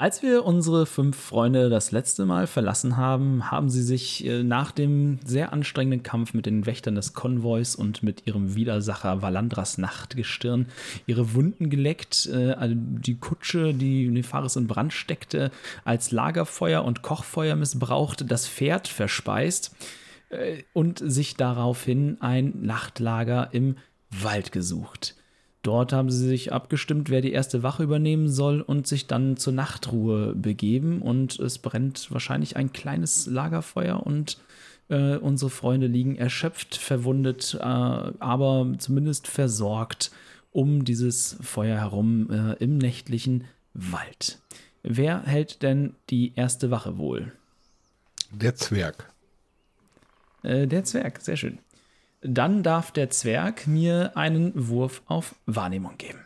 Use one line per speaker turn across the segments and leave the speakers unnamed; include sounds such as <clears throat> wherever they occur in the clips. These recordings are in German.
Als wir unsere fünf Freunde das letzte Mal verlassen haben, haben sie sich äh, nach dem sehr anstrengenden Kampf mit den Wächtern des Konvois und mit ihrem Widersacher Valandras Nachtgestirn ihre Wunden geleckt, äh, die Kutsche, die Nefaris in Brand steckte, als Lagerfeuer und Kochfeuer missbraucht, das Pferd verspeist äh, und sich daraufhin ein Nachtlager im Wald gesucht. Dort haben sie sich abgestimmt, wer die erste Wache übernehmen soll und sich dann zur Nachtruhe begeben. Und es brennt wahrscheinlich ein kleines Lagerfeuer und äh, unsere Freunde liegen erschöpft, verwundet, äh, aber zumindest versorgt um dieses Feuer herum äh, im nächtlichen Wald. Wer hält denn die erste Wache wohl?
Der Zwerg.
Äh, der Zwerg, sehr schön. Dann darf der Zwerg mir einen Wurf auf Wahrnehmung geben.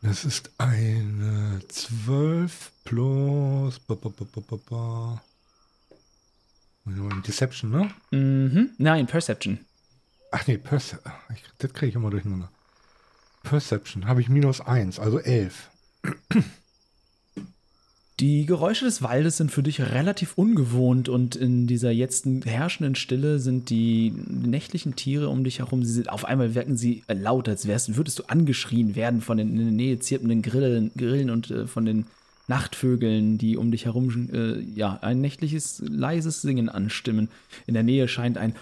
Das ist eine 12 plus. Deception, ne?
Mhm. Nein, Perception.
Ach nee, Perception. Das kriege ich immer durcheinander. Perception habe ich minus 1, also 11.
Die Geräusche des Waldes sind für dich relativ ungewohnt und in dieser jetzt herrschenden Stille sind die nächtlichen Tiere um dich herum, sie sind, auf einmal wirken sie laut, als wärst, würdest du angeschrien werden von den in der Nähe zirpenden Grillen, Grillen und äh, von den Nachtvögeln, die um dich herum äh, ja, ein nächtliches, leises Singen anstimmen. In der Nähe scheint ein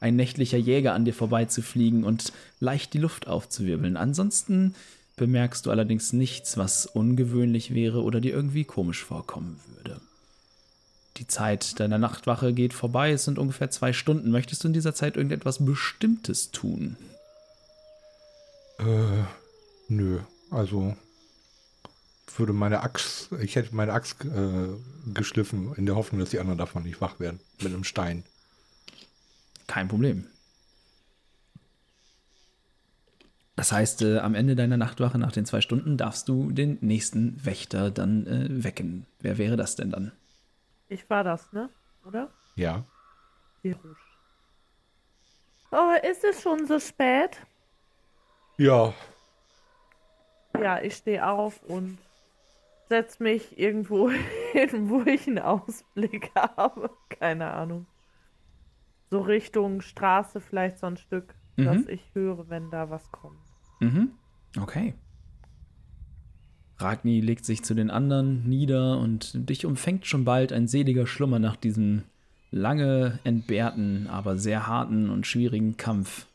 ein nächtlicher Jäger an dir vorbeizufliegen und leicht die Luft aufzuwirbeln. Ansonsten bemerkst du allerdings nichts, was ungewöhnlich wäre oder dir irgendwie komisch vorkommen würde. Die Zeit deiner Nachtwache geht vorbei, es sind ungefähr zwei Stunden. Möchtest du in dieser Zeit irgendetwas Bestimmtes tun?
Äh, nö. Also würde meine Axt, ich hätte meine Axt äh, geschliffen, in der Hoffnung, dass die anderen davon nicht wach werden. Mit einem Stein.
Kein Problem. Das heißt, äh, am Ende deiner Nachtwache nach den zwei Stunden darfst du den nächsten Wächter dann äh, wecken. Wer wäre das denn dann?
Ich war das, ne? Oder?
Ja.
Oh, ist es schon so spät?
Ja.
Ja, ich stehe auf und setze mich irgendwo <laughs> hin, wo ich einen Ausblick <laughs> habe. Keine Ahnung. So Richtung Straße vielleicht so ein Stück, mhm. dass ich höre, wenn da was kommt.
Mhm. Okay. Ragni legt sich zu den anderen nieder und dich umfängt schon bald ein seliger Schlummer nach diesem lange entbehrten, aber sehr harten und schwierigen Kampf.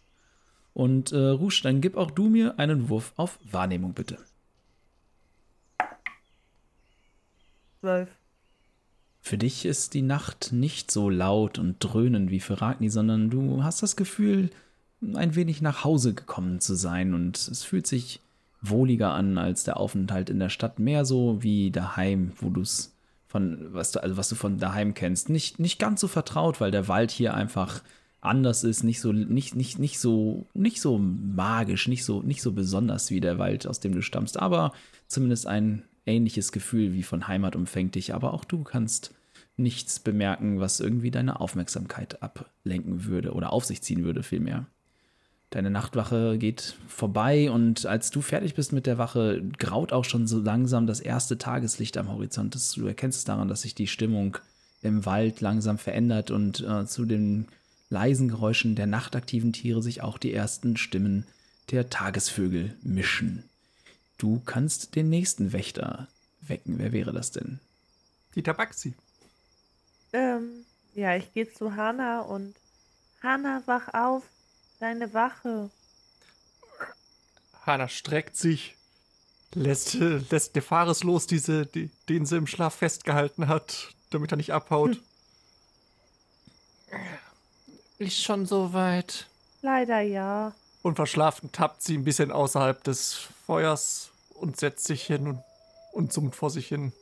Und äh, Rusch, dann gib auch du mir einen Wurf auf Wahrnehmung, bitte.
Zwölf.
Für dich ist die Nacht nicht so laut und dröhnend wie für Ragni, sondern du hast das Gefühl, ein wenig nach Hause gekommen zu sein. Und es fühlt sich wohliger an als der Aufenthalt in der Stadt, mehr so wie daheim, wo du es von was du also was du von daheim kennst, nicht nicht ganz so vertraut, weil der Wald hier einfach anders ist, nicht so nicht nicht nicht so nicht so magisch, nicht so nicht so besonders wie der Wald, aus dem du stammst, aber zumindest ein ähnliches Gefühl wie von Heimat umfängt dich, aber auch du kannst nichts bemerken, was irgendwie deine Aufmerksamkeit ablenken würde oder auf sich ziehen würde vielmehr. Deine Nachtwache geht vorbei und als du fertig bist mit der Wache, graut auch schon so langsam das erste Tageslicht am Horizont. Das, du erkennst es daran, dass sich die Stimmung im Wald langsam verändert und äh, zu den leisen Geräuschen der nachtaktiven Tiere sich auch die ersten Stimmen der Tagesvögel mischen. Du kannst den nächsten Wächter wecken. Wer wäre das denn?
Die Tabaxi.
Ähm, ja, ich gehe zu Hana und Hana, wach auf. Deine Wache.
Hanna streckt sich, lässt, lässt Nefaris los, diese, die, den sie im Schlaf festgehalten hat, damit er nicht abhaut.
Hm. Ist schon so weit.
Leider ja.
Und verschlafen tappt sie ein bisschen außerhalb des Feuers und setzt sich hin und, und summt vor sich hin.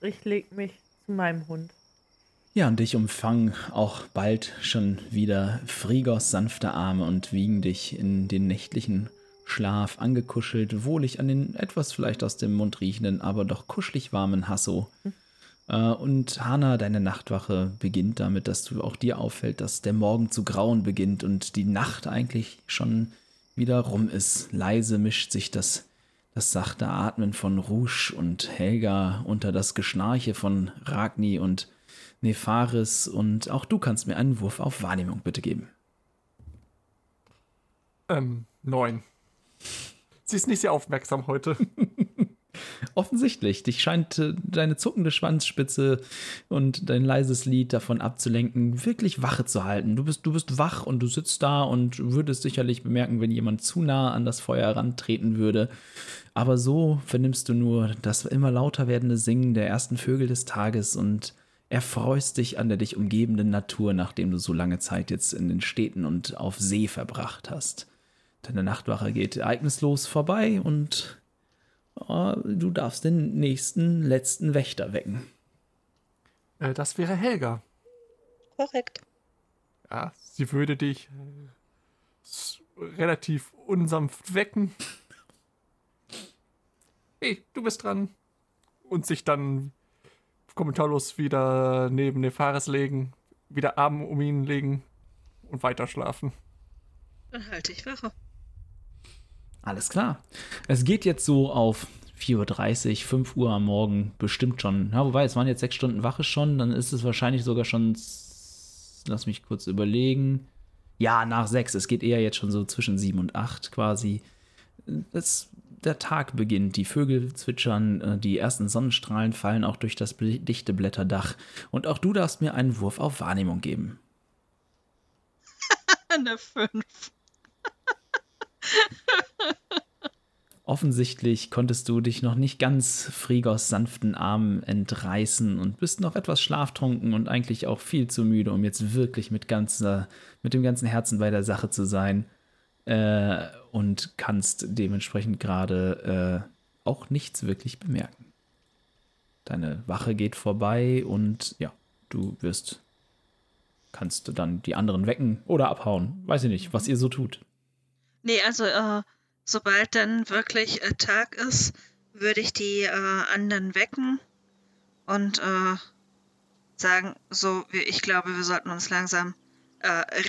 Ich leg mich zu meinem Hund.
Ja, und dich umfangen auch bald schon wieder Frigos sanfte Arme und wiegen dich in den nächtlichen Schlaf angekuschelt, wohlig an den etwas vielleicht aus dem Mund riechenden, aber doch kuschelig warmen Hasso. Äh, Und Hana, deine Nachtwache beginnt damit, dass du auch dir auffällt, dass der Morgen zu grauen beginnt und die Nacht eigentlich schon wieder rum ist. Leise mischt sich das, das sachte Atmen von Rouge und Helga unter das Geschnarche von Ragni und Nefaris und auch du kannst mir einen Wurf auf Wahrnehmung bitte geben.
Ähm, neun. Sie ist nicht sehr aufmerksam heute. <laughs>
Offensichtlich, dich scheint äh, deine zuckende Schwanzspitze und dein leises Lied davon abzulenken, wirklich Wache zu halten. Du bist, du bist wach und du sitzt da und würdest sicherlich bemerken, wenn jemand zu nah an das Feuer herantreten würde. Aber so vernimmst du nur das immer lauter werdende Singen der ersten Vögel des Tages und erfreust dich an der dich umgebenden Natur, nachdem du so lange Zeit jetzt in den Städten und auf See verbracht hast. Deine Nachtwache geht ereignislos vorbei und äh, du darfst den nächsten, letzten Wächter wecken.
Äh, das wäre Helga.
Korrekt.
Ja, sie würde dich äh, relativ unsanft wecken. <laughs> Hey, du bist dran. Und sich dann kommentarlos wieder neben Nefaris legen, wieder Arm um ihn legen und weiter schlafen.
Dann halte ich Wache.
Alles klar. Es geht jetzt so auf 4.30 Uhr, 5 Uhr am Morgen bestimmt schon. Ja, wobei, es waren jetzt sechs Stunden Wache schon, dann ist es wahrscheinlich sogar schon, s- lass mich kurz überlegen. Ja, nach sechs. Es geht eher jetzt schon so zwischen sieben und acht quasi. Es, der Tag beginnt, die Vögel zwitschern, äh, die ersten Sonnenstrahlen fallen auch durch das dichte Blätterdach. Und auch du darfst mir einen Wurf auf Wahrnehmung geben. <laughs>
Eine 5. <laughs>
Offensichtlich konntest du dich noch nicht ganz Frigos sanften Armen entreißen und bist noch etwas schlaftrunken und eigentlich auch viel zu müde, um jetzt wirklich mit, ganzer, mit dem ganzen Herzen bei der Sache zu sein. Äh, und kannst dementsprechend gerade äh, auch nichts wirklich bemerken. Deine Wache geht vorbei und ja, du wirst, kannst dann die anderen wecken oder abhauen. Weiß ich nicht, was ihr so tut.
Nee, also äh, sobald dann wirklich äh, Tag ist, würde ich die äh, anderen wecken und äh, sagen, so, ich glaube, wir sollten uns langsam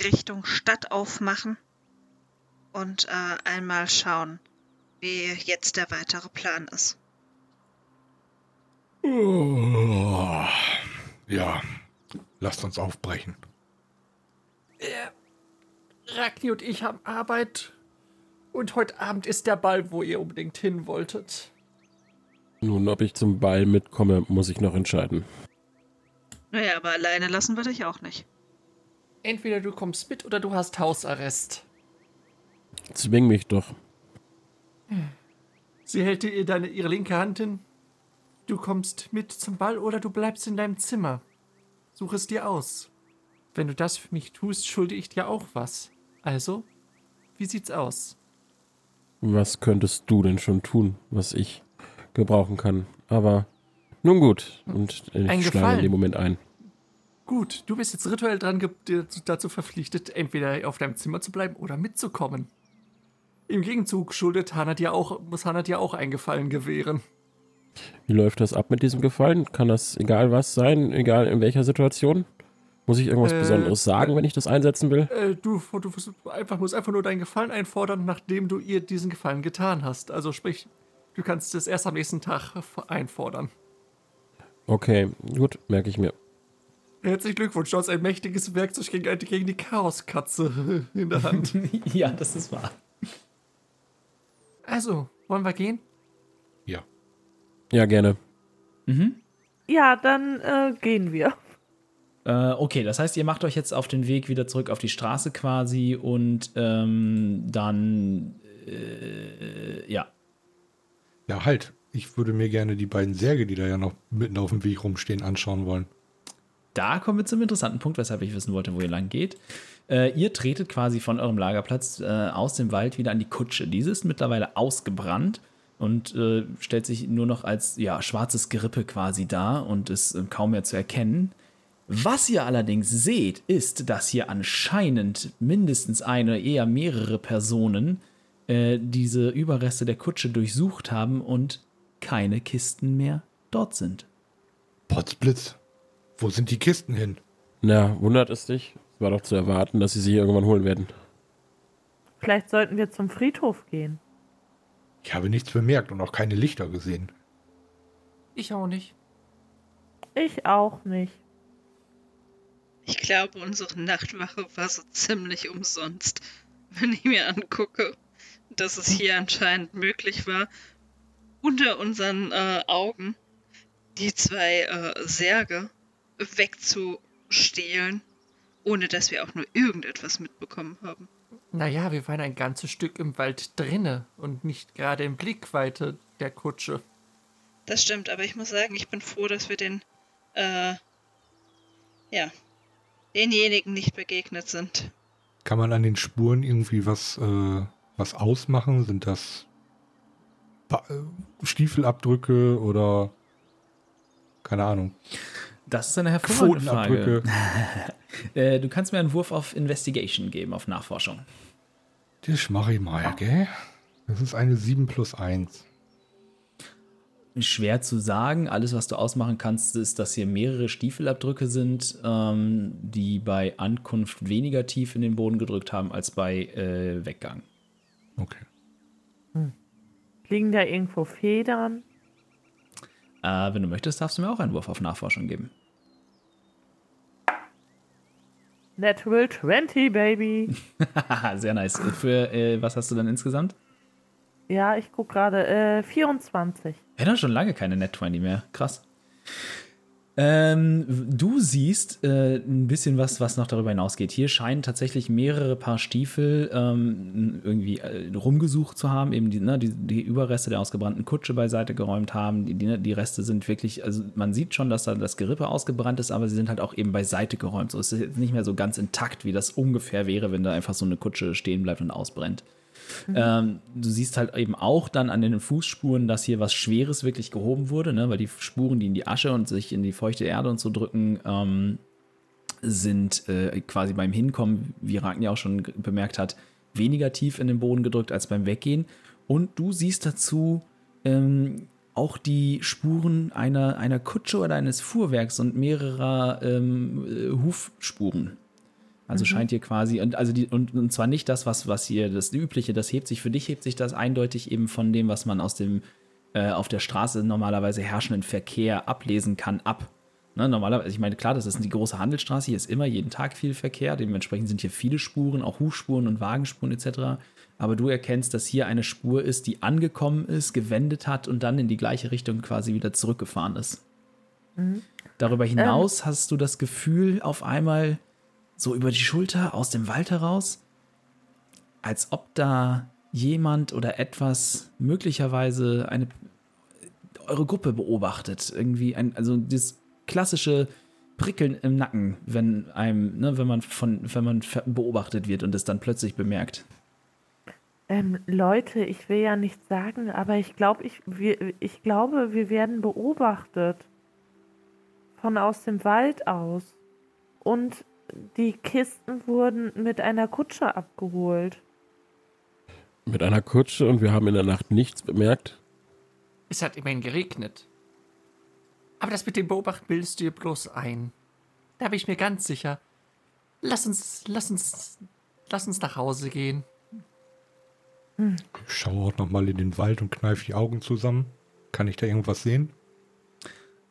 Richtung Stadt aufmachen und äh, einmal schauen, wie jetzt der weitere Plan ist.
Oh, ja, lasst uns aufbrechen.
Ragni und ich haben Arbeit. Und heute Abend ist der Ball, wo ihr unbedingt hin wolltet.
Nun, ob ich zum Ball mitkomme, muss ich noch entscheiden.
Naja, aber alleine lassen wir dich auch nicht.
Entweder du kommst mit oder du hast Hausarrest.
Zwing mich doch.
Sie hält dir deine, ihre linke Hand hin. Du kommst mit zum Ball oder du bleibst in deinem Zimmer. Such es dir aus. Wenn du das für mich tust, schulde ich dir auch was. Also, wie sieht's aus?
Was könntest du denn schon tun, was ich gebrauchen kann? Aber nun gut. Und ich
Ein
schlage in dem Moment ein.
Gut, du bist jetzt rituell dran dazu verpflichtet, entweder auf deinem Zimmer zu bleiben oder mitzukommen. Im Gegenzug schuldet Hannah dir auch, muss Hannah dir auch einen Gefallen gewähren.
Wie läuft das ab mit diesem Gefallen? Kann das egal was sein, egal in welcher Situation? Muss ich irgendwas
Äh,
Besonderes sagen, wenn ich das einsetzen will?
Äh, du, du musst einfach, musst einfach nur deinen Gefallen einfordern, nachdem du ihr diesen Gefallen getan hast. Also sprich, du kannst es erst am nächsten Tag einfordern.
Okay, gut, merke ich mir.
Herzlichen Glückwunsch, du hast ein mächtiges Werkzeug gegen, gegen die Chaoskatze <laughs> in der Hand. <laughs>
ja, das ist wahr.
Also, wollen wir gehen?
Ja.
Ja, gerne.
Mhm.
Ja, dann äh, gehen wir.
Äh, okay, das heißt, ihr macht euch jetzt auf den Weg wieder zurück auf die Straße quasi und ähm, dann, äh, ja.
Ja, halt. Ich würde mir gerne die beiden Särge, die da ja noch mitten auf dem Weg rumstehen, anschauen wollen.
Da kommen wir zum interessanten Punkt, weshalb ich wissen wollte, wo ihr lang geht. Äh, ihr tretet quasi von eurem Lagerplatz äh, aus dem Wald wieder an die Kutsche. Diese ist mittlerweile ausgebrannt und äh, stellt sich nur noch als ja, schwarzes Gerippe quasi dar und ist äh, kaum mehr zu erkennen. Was ihr allerdings seht, ist, dass hier anscheinend mindestens eine, eher mehrere Personen äh, diese Überreste der Kutsche durchsucht haben und keine Kisten mehr dort sind.
Potzblitz. Wo sind die Kisten hin?
Na, wundert es dich? War doch zu erwarten, dass sie sie irgendwann holen werden.
Vielleicht sollten wir zum Friedhof gehen.
Ich habe nichts bemerkt und auch keine Lichter gesehen.
Ich auch nicht.
Ich auch nicht.
Ich glaube, unsere Nachtwache war so ziemlich umsonst, wenn ich mir angucke, dass es hier anscheinend möglich war, unter unseren äh, Augen die zwei äh, Särge wegzustehlen, ohne dass wir auch nur irgendetwas mitbekommen haben.
Naja, wir waren ein ganzes Stück im Wald drinne und nicht gerade in Blickweite der Kutsche.
Das stimmt, aber ich muss sagen, ich bin froh, dass wir den, äh, ja, denjenigen nicht begegnet sind.
Kann man an den Spuren irgendwie was, äh, was ausmachen? Sind das äh, Stiefelabdrücke oder keine Ahnung.
Das ist eine hervorragende Frage. Äh, du kannst mir einen Wurf auf Investigation geben, auf Nachforschung.
Das mache ich mal, gell? Das ist eine 7 plus 1.
Schwer zu sagen. Alles, was du ausmachen kannst, ist, dass hier mehrere Stiefelabdrücke sind, ähm, die bei Ankunft weniger tief in den Boden gedrückt haben als bei äh, Weggang.
Okay.
Liegen da irgendwo Federn?
Äh, wenn du möchtest, darfst du mir auch einen Wurf auf Nachforschung geben.
Natural 20, Baby. <laughs>
Sehr nice. Für äh, was hast du dann insgesamt?
ja, ich guck gerade. Äh, 24.
Ja, doch schon lange keine Net 20 mehr. Krass. Ähm, du siehst äh, ein bisschen was, was noch darüber hinausgeht. Hier scheinen tatsächlich mehrere Paar Stiefel ähm, irgendwie äh, rumgesucht zu haben, eben die, ne, die, die Überreste der ausgebrannten Kutsche beiseite geräumt haben. Die, die, die Reste sind wirklich, also man sieht schon, dass da das Gerippe ausgebrannt ist, aber sie sind halt auch eben beiseite geräumt. So es ist jetzt nicht mehr so ganz intakt, wie das ungefähr wäre, wenn da einfach so eine Kutsche stehen bleibt und ausbrennt. Ähm, du siehst halt eben auch dann an den Fußspuren, dass hier was Schweres wirklich gehoben wurde, ne? weil die Spuren, die in die Asche und sich in die feuchte Erde und so drücken, ähm, sind äh, quasi beim Hinkommen, wie Ragni auch schon bemerkt hat, weniger tief in den Boden gedrückt als beim Weggehen. Und du siehst dazu ähm, auch die Spuren einer, einer Kutsche oder eines Fuhrwerks und mehrerer ähm, äh, Hufspuren. Also scheint hier quasi, und, also die, und, und zwar nicht das, was, was hier das Übliche, das hebt sich, für dich hebt sich das eindeutig eben von dem, was man aus dem äh, auf der Straße normalerweise herrschenden Verkehr ablesen kann, ab. Ne, normalerweise, ich meine, klar, das ist die große Handelsstraße, hier ist immer jeden Tag viel Verkehr, dementsprechend sind hier viele Spuren, auch Hufspuren und Wagenspuren etc. Aber du erkennst, dass hier eine Spur ist, die angekommen ist, gewendet hat und dann in die gleiche Richtung quasi wieder zurückgefahren ist. Darüber hinaus hast du das Gefühl, auf einmal so über die Schulter aus dem Wald heraus, als ob da jemand oder etwas möglicherweise eine eure Gruppe beobachtet. Irgendwie ein, also das klassische Prickeln im Nacken, wenn einem, ne, wenn man von, wenn man beobachtet wird und es dann plötzlich bemerkt.
Ähm, Leute, ich will ja nichts sagen, aber ich glaube, ich, ich glaube, wir werden beobachtet. Von aus dem Wald aus. Und die Kisten wurden mit einer Kutsche abgeholt.
Mit einer Kutsche und wir haben in der Nacht nichts bemerkt.
Es hat immerhin geregnet. Aber das mit dem Beobachten bildest du dir bloß ein. Da bin ich mir ganz sicher. Lass uns, lass uns, lass uns nach Hause gehen.
Ich schaue auch noch mal in den Wald und kneife die Augen zusammen. Kann ich da irgendwas sehen?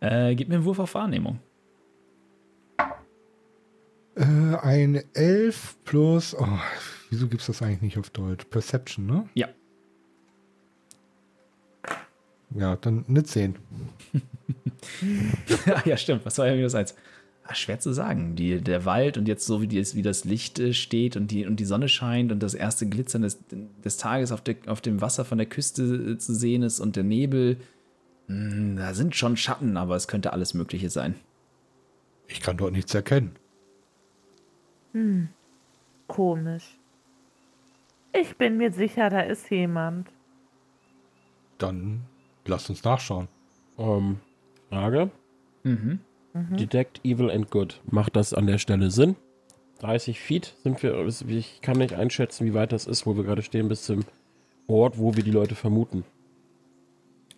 Äh, gib mir einen Wurf auf Wahrnehmung.
Äh, ein 11 plus. Oh, wieso gibt es das eigentlich nicht auf Deutsch? Perception, ne?
Ja.
Ja, dann eine 10. <laughs>
Ah, ja, stimmt. Was war ja minus eins? Ah, schwer zu sagen. Die, der Wald und jetzt so, wie, die, wie das Licht äh, steht und die, und die Sonne scheint und das erste Glitzern des, des Tages auf, der, auf dem Wasser von der Küste äh, zu sehen ist und der Nebel. Hm, da sind schon Schatten, aber es könnte alles Mögliche sein.
Ich kann dort nichts erkennen.
Komisch. Ich bin mir sicher, da ist jemand.
Dann lasst uns nachschauen.
Ähm, Frage.
Mhm.
Detect Evil and Good. Macht das an der Stelle Sinn? 30 Feet sind wir. Ich kann nicht einschätzen, wie weit das ist, wo wir gerade stehen, bis zum Ort, wo wir die Leute vermuten.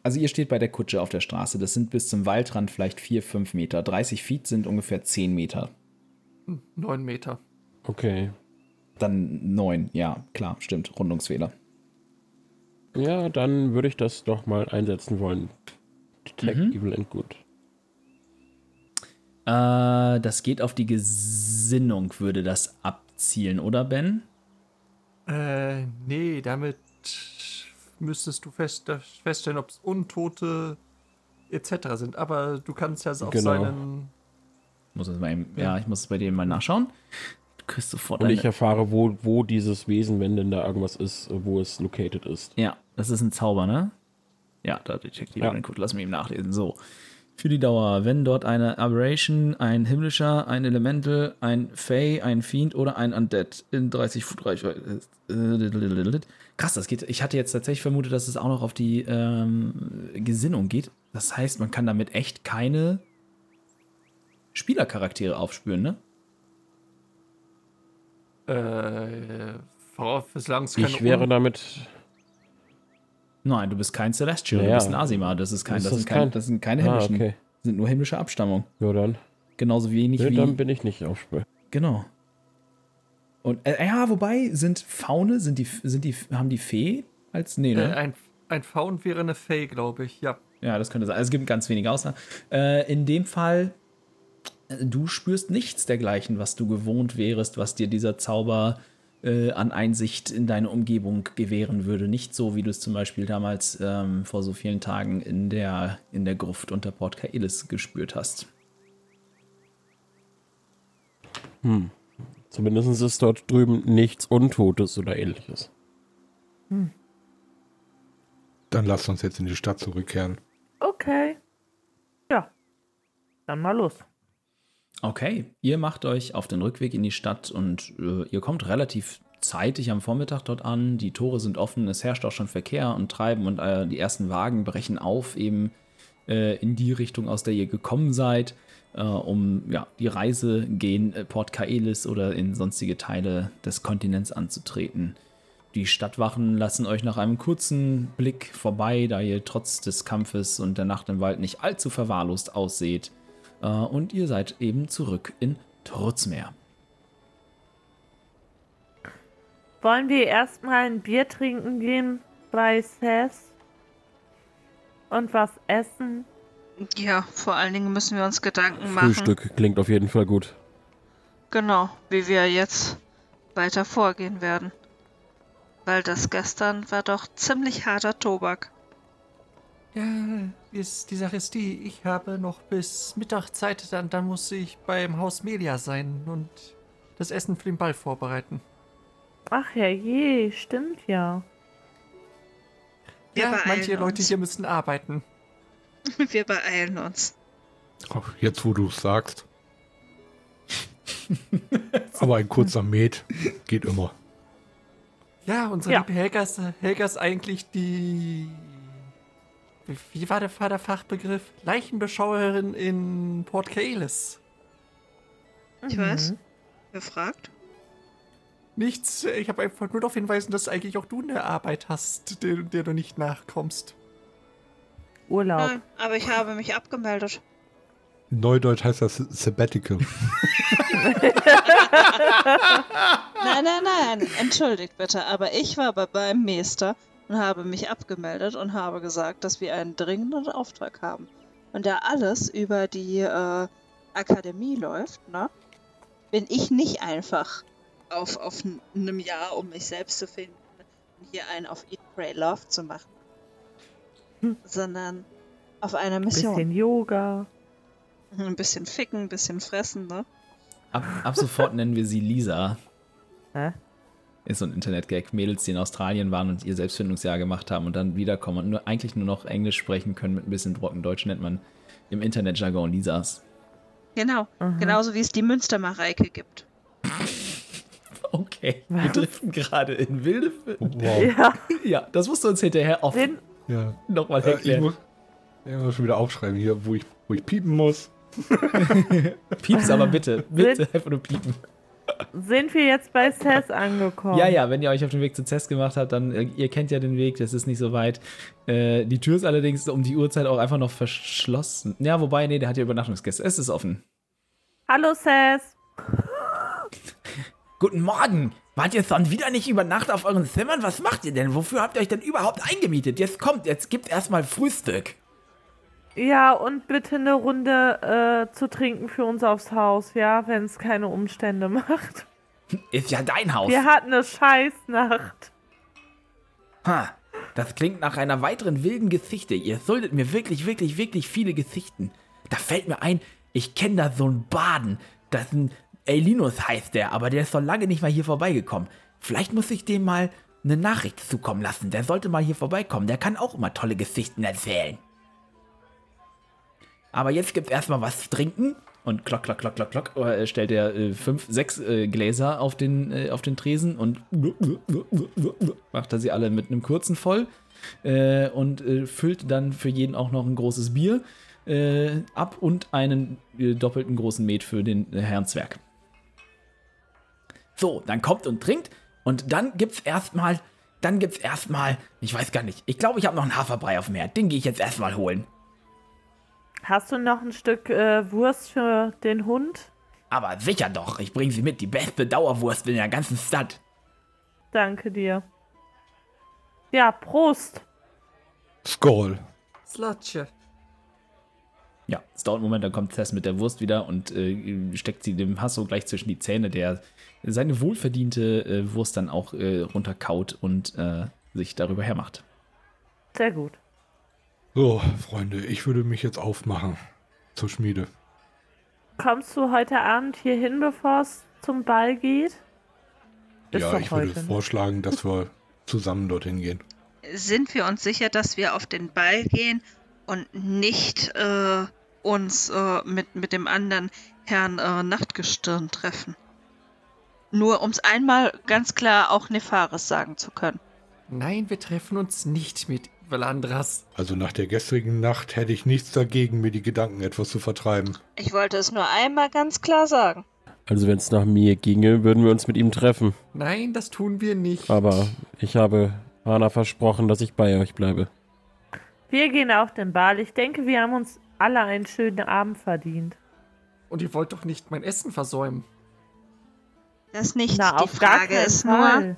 Also ihr steht bei der Kutsche auf der Straße. Das sind bis zum Waldrand vielleicht 4, 5 Meter. 30 Feet sind ungefähr 10 Meter.
Neun Meter.
Okay.
Dann 9, ja, klar, stimmt. Rundungsfehler.
Ja, dann würde ich das doch mal einsetzen wollen. Detect
Mhm.
Evil and Good.
Äh, das geht auf die Gesinnung, würde das abzielen, oder Ben?
Äh, nee, damit müsstest du fest, feststellen, ob es Untote etc. sind. Aber du kannst ja auf
Genau.
seinen.
Muss es mal eben, ja, ich muss es bei dir mal nachschauen. Du kriegst sofort
Und ich
eine,
erfahre, wo, wo dieses Wesen, wenn denn da irgendwas ist, wo es located ist.
Ja, das ist ein Zauber, ne? Ja, da Detektiv
Ja.
ja. Gut, lass mich eben nachlesen. So. Für die Dauer, wenn dort eine Aberration, ein himmlischer, ein Elemental, ein Fey, ein Fiend oder ein Undead in 30 Fuß Reichweite ist. Krass, das geht. Ich hatte jetzt tatsächlich vermutet, dass es auch noch auf die ähm, Gesinnung geht. Das heißt, man kann damit echt keine Spielercharaktere aufspüren, ne?
Äh, voraus, solange es
Ich wäre
Un-
damit.
Nein, du bist kein Celestial,
Naja.
du bist ein Asima. Das ist kein,
Ist
das,
das
sind kein,
kein-
das sind keine
Ah,
himmlischen.
okay.
sind nur himmlische Abstammung.
Ja, dann.
Genauso wenig
Nee,
wie.
dann bin ich nicht aufspür.
Genau. Und äh, ja, wobei sind Faune, sind die, sind die, haben die Fee als. Nee,
Äh,
ne?
ein, ein Faun wäre eine Fey, glaube ich. Ja.
ja, das könnte sein. Also es gibt ganz wenige Ausnahmen. Äh, in dem Fall, äh, du spürst nichts dergleichen, was du gewohnt wärest, was dir dieser Zauber äh, an Einsicht in deine Umgebung gewähren würde. Nicht so, wie du es zum Beispiel damals ähm, vor so vielen Tagen in der, in der Gruft unter Port Kaelis gespürt hast.
Zumindest ist dort drüben nichts Untotes oder ähnliches.
Dann lasst uns jetzt in die Stadt zurückkehren.
Okay. Ja. Dann mal los.
Okay, ihr macht euch auf den Rückweg in die Stadt und äh, ihr kommt relativ zeitig am Vormittag dort an. Die Tore sind offen, es herrscht auch schon Verkehr und Treiben und äh, die ersten Wagen brechen auf, eben äh, in die Richtung, aus der ihr gekommen seid, äh, um ja, die Reise gehen äh, Port Kaelis oder in sonstige Teile des Kontinents anzutreten. Die Stadtwachen lassen euch nach einem kurzen Blick vorbei, da ihr trotz des Kampfes und der Nacht im Wald nicht allzu verwahrlost ausseht. Äh, und ihr seid eben zurück in Trutzmeer.
Wollen wir erstmal ein Bier trinken gehen bei Seth? Und was essen?
Ja, vor allen Dingen müssen wir uns Gedanken machen.
Frühstück klingt auf jeden Fall gut.
Genau, wie wir jetzt weiter vorgehen werden. Weil das gestern war doch ziemlich harter Tobak.
Ja, ist, die Sache ist die, ich habe noch bis Mittag Zeit, dann, dann muss ich beim Haus Melia sein und das Essen für den Ball vorbereiten.
Ach ja, je, stimmt ja.
Wir
ja, manche Leute
uns.
hier müssen arbeiten. <laughs>
Wir beeilen uns.
Oh, Jetzt, wo du es sagst. Aber ein kurzer Met geht immer.
Ja, unsere
Ja.
liebe Helga ist, Helga ist eigentlich die. Wie, war der, war der Fachbegriff? Leichenbeschauerin in Port Kaelis.
Ich weiß. Wer fragt?
Nichts, ich habe einfach nur darauf hinweisen, dass eigentlich auch du eine Arbeit hast, der, der du nicht nachkommst.
Urlaub.
Nein, aber ich habe mich abgemeldet.
Neudeutsch heißt das Sabbatical. <laughs>
Nein, nein, nein, entschuldigt bitte, aber ich war bei meinem Meister und habe mich abgemeldet und habe gesagt, dass wir einen dringenden Auftrag haben. Und da alles über die äh, Akademie läuft, ne, bin ich nicht einfach auf, auf einem Jahr, um mich selbst zu finden und hier einen auf Eat, Pray, Love zu machen, sondern auf einer Mission.
Bisschen Yoga.
Ein bisschen ficken, ein bisschen fressen, ne?
Ab, ab sofort nennen wir sie Lisa.
Hä?
Ist so ein Internet-Gag. Mädels, die in Australien waren und ihr Selbstfindungsjahr gemacht haben und dann wiederkommen und nur, eigentlich nur noch Englisch sprechen können mit ein bisschen Brockendeutsch, nennt man im Internet-Jargon Lisas.
Genau.
Mhm.
Genauso wie es die Münstermareike gibt. <laughs>
Okay, wir driften gerade in wilde.
Wow. <laughs>
Ja,
ja, das musst du uns hinterher auch
den,
Ja.
nochmal
Äh, ich
erklären.
muss, ich muss schon wieder aufschreiben hier, wo ich, wo ich piepen muss. <laughs>
Pieps aber bitte. Bitte einfach nur piepen.
Sind wir jetzt bei Seth angekommen?
Ja, ja, wenn ihr euch auf den Weg zu Cess gemacht habt, dann, äh, ihr kennt ja den Weg, das ist nicht so weit. Äh, die Tür ist allerdings um die Uhrzeit auch einfach noch verschlossen. Ja, wobei, nee, der hat ja Übernachtungsgäste. Es ist offen.
Hallo Seth. <laughs>
Guten Morgen! Wart ihr schon wieder nicht über Nacht auf euren Zimmern? Was macht ihr denn? Wofür habt ihr euch denn überhaupt eingemietet? Jetzt kommt, jetzt gibt's erstmal Frühstück.
Ja, und bitte eine Runde äh, zu trinken für uns aufs Haus, ja, wenn es keine Umstände macht.
Ist ja dein Haus.
Wir hatten eine Scheißnacht.
Ha, das klingt nach einer weiteren wilden Geschichte. Ihr solltet mir wirklich, wirklich, wirklich viele Geschichten. Da fällt mir ein, ich kenne da so einen Baden. Das ist ein Elinus heißt der, aber der ist schon lange nicht mal hier vorbeigekommen. Vielleicht muss ich dem mal eine Nachricht zukommen lassen. Der sollte mal hier vorbeikommen. Der kann auch immer tolle Geschichten erzählen. Aber jetzt gibt's erstmal was zu trinken. Und klock, klock, klock, klock, klock, äh, stellt er äh, fünf, sechs äh, Gläser auf den, äh, auf den Tresen und macht er sie alle mit einem kurzen voll äh, und äh, füllt dann für jeden auch noch ein großes Bier ab und einen doppelten großen Met für den Herrn Zwerg. So, dann kommt und trinkt und dann gibt's erstmal, dann gibt's erstmal, ich weiß gar nicht, ich glaube, ich habe noch einen Haferbrei auf dem Herd, den gehe ich jetzt erstmal holen.
Hast du noch ein Stück äh, Wurst für den Hund?
Aber sicher doch, ich bringe sie mit, die beste Dauerwurst in der ganzen Stadt.
Danke dir. Ja, Prost.
Skoll.
Slotche.
Ja, es dauert einen Moment, dann kommt Tess mit der Wurst wieder und äh, steckt sie dem Hasso gleich zwischen die Zähne, der seine wohlverdiente äh, Wurst dann auch äh, runterkaut und äh, sich darüber hermacht.
Sehr gut.
So, Freunde, ich würde mich jetzt aufmachen zur Schmiede.
Kommst du heute Abend hier hin, bevor es zum Ball geht? Ist
ja, ich würde
heute, ne?
vorschlagen, dass wir zusammen dorthin gehen.
Sind wir uns sicher, dass wir auf den Ball gehen und nicht äh, uns äh, mit, mit dem anderen Herrn äh, Nachtgestirn treffen? Nur um es einmal ganz klar auch Nefaris sagen zu können.
Nein, wir treffen uns nicht mit Valandras.
Also nach der gestrigen Nacht hätte ich nichts dagegen, mir die Gedanken etwas zu vertreiben.
Ich wollte es nur einmal ganz klar sagen.
Also wenn es nach mir ginge, würden wir uns mit ihm treffen.
Nein, das tun wir nicht.
Aber ich habe Hana versprochen, dass ich bei euch bleibe.
Wir gehen auf den Ball. Ich denke, wir haben uns alle einen schönen Abend verdient.
Und ihr wollt doch nicht mein Essen versäumen.
Das nicht.
Na,
die Frage ist nur.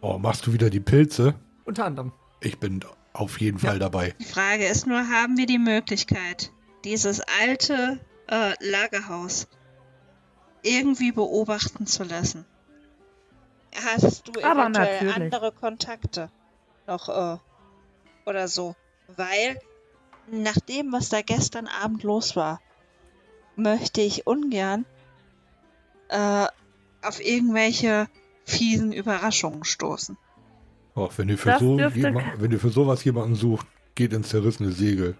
Oh, machst du wieder die Pilze?
Unter anderem.
Ich bin auf jeden Fall dabei.
die Frage ist nur, haben wir die Möglichkeit, dieses alte äh, Lagerhaus irgendwie beobachten zu lassen? Hast du
Aber
eventuell
natürlich.
andere Kontakte noch äh, oder so? Weil nach dem, was da gestern Abend los war, möchte ich ungern äh, auf irgendwelche fiesen Überraschungen stoßen.
Oh, wenn, ihr für
Das
so
dürfte-
jema- wenn ihr für sowas jemanden sucht, geht ins zerrissene Segel.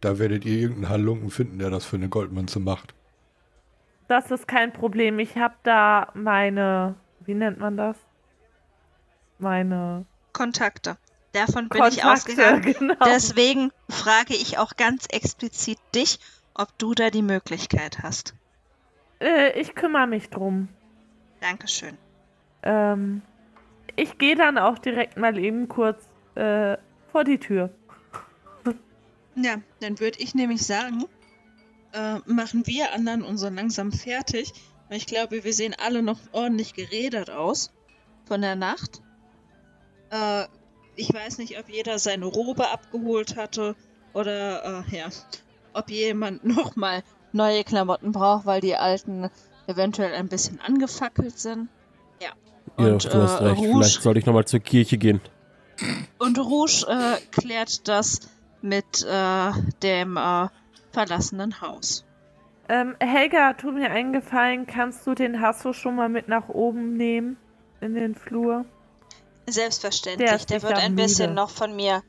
Da werdet ihr irgendeinen Halunken finden, der das für eine Goldmünze macht.
Das ist kein Problem. Ich habe da meine, wie nennt man das? Meine
Kontakte. Davon bin ich
Kontakte,
ausgegangen. <laughs>
genau.
Deswegen frage ich auch ganz explizit dich, ob du da die Möglichkeit hast.
Äh, ich kümmere mich drum.
Dankeschön.
Ähm, ich gehe dann auch direkt mal eben kurz äh, vor die Tür.
Ja, dann würde ich nämlich sagen, äh, machen wir anderen uns so langsam fertig. Ich glaube, wir sehen alle noch ordentlich gerädert aus von der Nacht. Äh, ich weiß nicht, ob jeder seine Robe abgeholt hatte oder äh, ja, ob jemand <laughs> nochmal neue Klamotten braucht, weil die alten eventuell ein bisschen angefackelt sind. Ja.
Ja,
Und,
du hast
äh,
recht.
Rouge-
Vielleicht sollte ich nochmal zur Kirche gehen.
Und Rouge äh, klärt das mit äh, dem äh, verlassenen Haus.
Ähm, Helga, tut mir einen Gefallen, kannst du den Hasso schon mal mit nach oben nehmen? In den Flur?
Selbstverständlich.
Der
Der, wird ein bisschen
müde.
noch von mir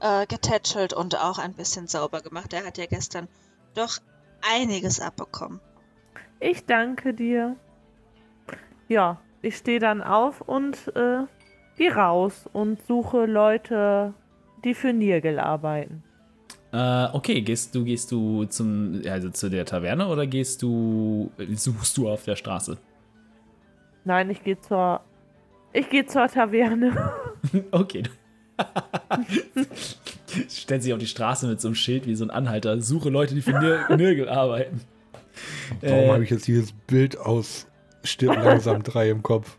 äh, getätschelt und auch ein bisschen sauber gemacht. Er hat ja gestern doch einiges abbekommen.
Ich danke dir. Ja, ich stehe dann auf und äh, gehe raus und suche Leute, die für Nirgel arbeiten.
Äh, okay, gehst du, gehst du zum, also zu der Taverne oder gehst du, suchst du auf der Straße?
Nein, ich gehe zur. Ich gehe zur Taverne. <laughs>
okay. <laughs> Stellt sich auf die Straße mit so einem Schild wie so ein Anhalter. Suche Leute, die für Nir Nirgel arbeiten.
Warum
Äh.
habe ich jetzt dieses Bild aus Stirb langsam <laughs> 3 im Kopf?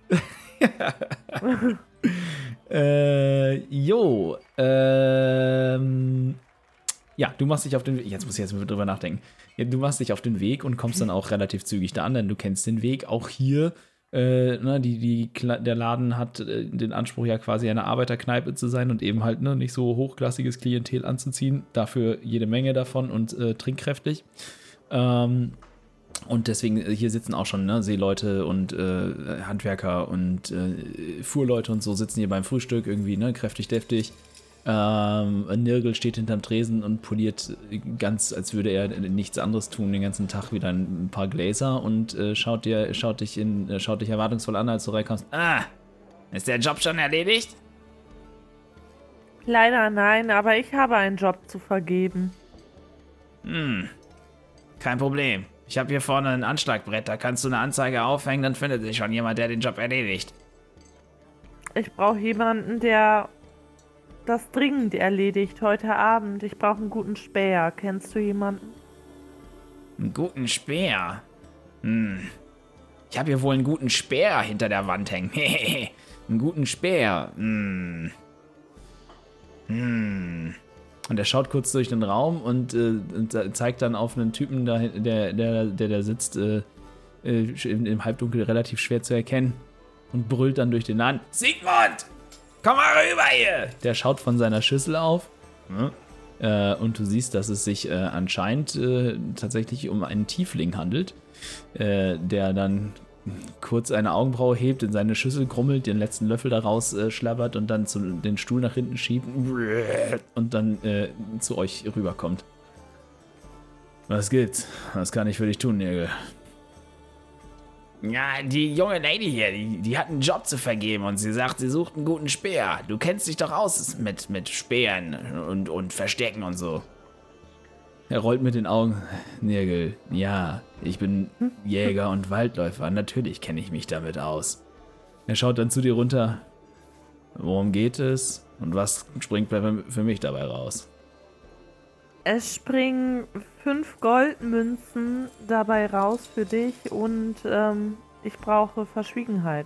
<laughs>
Äh, jo, ähm, ja, du machst dich auf den Weg, jetzt muss ich jetzt drüber nachdenken. Ja, du machst dich auf den Weg und kommst dann auch relativ zügig da an, denn du kennst den Weg. Auch hier, äh, ne, die, die, der Laden hat äh, den Anspruch ja quasi eine Arbeiterkneipe zu sein und eben halt ne, nicht so hochklassiges Klientel anzuziehen. Dafür jede Menge davon und äh, trinkkräftig. Ähm, und deswegen, äh, hier sitzen auch schon ne, Seeleute und äh, Handwerker und äh, Fuhrleute und so sitzen hier beim Frühstück irgendwie, ne, kräftig, deftig. Ähm, Nirgel steht hinterm Tresen und poliert ganz, als würde er nichts anderes tun, den ganzen Tag wieder ein paar Gläser und äh, schaut dir, schaut dich in, äh, schaut dich erwartungsvoll an, als du reinkommst. Ah, ist der Job schon erledigt?
Leider nein, aber ich habe einen Job zu vergeben.
Hm, kein Problem. Ich habe hier vorne ein Anschlagbrett, da kannst du eine Anzeige aufhängen, dann findet sich schon jemand, der den Job erledigt.
Ich brauche jemanden, der das dringend erledigt heute Abend. Ich brauche einen guten Späher. Kennst du jemanden?
Einen guten Speer. Hm. Ich habe hier wohl einen guten Speer hinter der Wand hängen. <laughs> einen guten Speer. Hm. Hm. Und er schaut kurz durch den Raum und, äh, und zeigt dann auf einen Typen, da, der, der, der da sitzt, äh, äh, im, Halbdunkel relativ schwer zu erkennen. Und brüllt dann durch den Laden. Sigmund! Komm mal rüber hier! Der schaut von seiner Schüssel auf. Hm. Äh, und du siehst, dass es sich äh, anscheinend äh, tatsächlich um einen Tiefling handelt, der dann kurz eine Augenbraue hebt, in seine Schüssel grummelt, den letzten Löffel daraus äh, schlabbert und dann zu, den Stuhl nach hinten schiebt und dann äh, zu euch rüberkommt. Was gibt's? Was kann ich für dich tun, Nigel? Ja, die junge Lady hier, die, die hat einen Job zu vergeben und sie sagt, sie sucht einen guten Speer. Du kennst dich doch aus mit, mit Speeren und, und Verstecken und so. Er rollt mit den Augen. Nirgel, ja, ich bin Jäger und Waldläufer. Natürlich kenne ich mich damit aus. Er schaut dann zu dir runter. Worum geht es? Und was springt für für mich dabei raus?
Es springen fünf Goldmünzen dabei raus für dich und ähm, ich brauche Verschwiegenheit.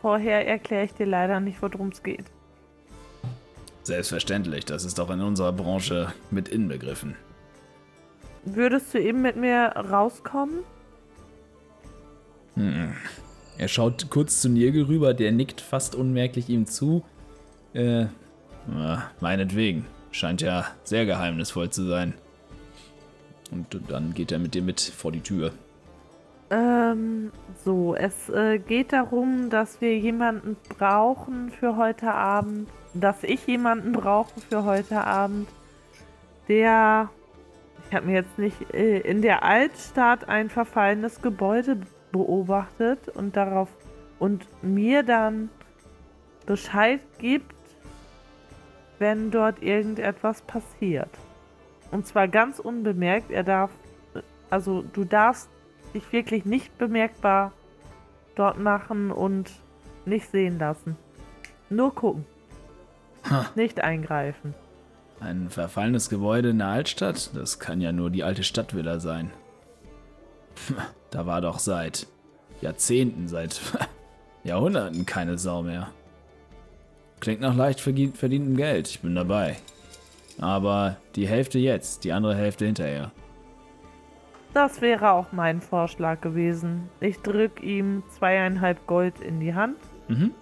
Vorher erkläre ich dir leider nicht, worum es geht.
Selbstverständlich, das ist doch in unserer Branche mit inbegriffen.
Würdest du eben mit mir rauskommen?
Hm. Er schaut kurz zu Nirgel rüber, der nickt fast unmerklich ihm zu. Äh, meinetwegen. Scheint ja sehr geheimnisvoll zu sein. Und dann geht er mit dir mit vor die Tür.
Ähm, so, es äh, geht darum, dass wir jemanden brauchen für heute Abend, dass ich jemanden brauche für heute Abend, der, ich habe mir jetzt nicht, äh, in der Altstadt ein verfallenes Gebäude beobachtet und darauf und mir dann Bescheid gibt, wenn dort irgendetwas passiert. Und zwar ganz unbemerkt. Er darf, also du darfst dich wirklich nicht bemerkbar dort machen und nicht sehen lassen. Nur gucken.
Ha.
Nicht eingreifen.
Ein verfallenes Gebäude in der Altstadt? Das kann ja nur die alte Stadtvilla sein. <laughs> Da war doch seit Jahrzehnten, seit <laughs> Jahrhunderten keine Sau mehr. Klingt nach leicht verdien- verdientem Geld, ich bin dabei. Aber die Hälfte jetzt, die andere Hälfte hinterher.
Das wäre auch mein Vorschlag gewesen. Ich drück ihm zweieinhalb Gold in die Hand.
Mhm.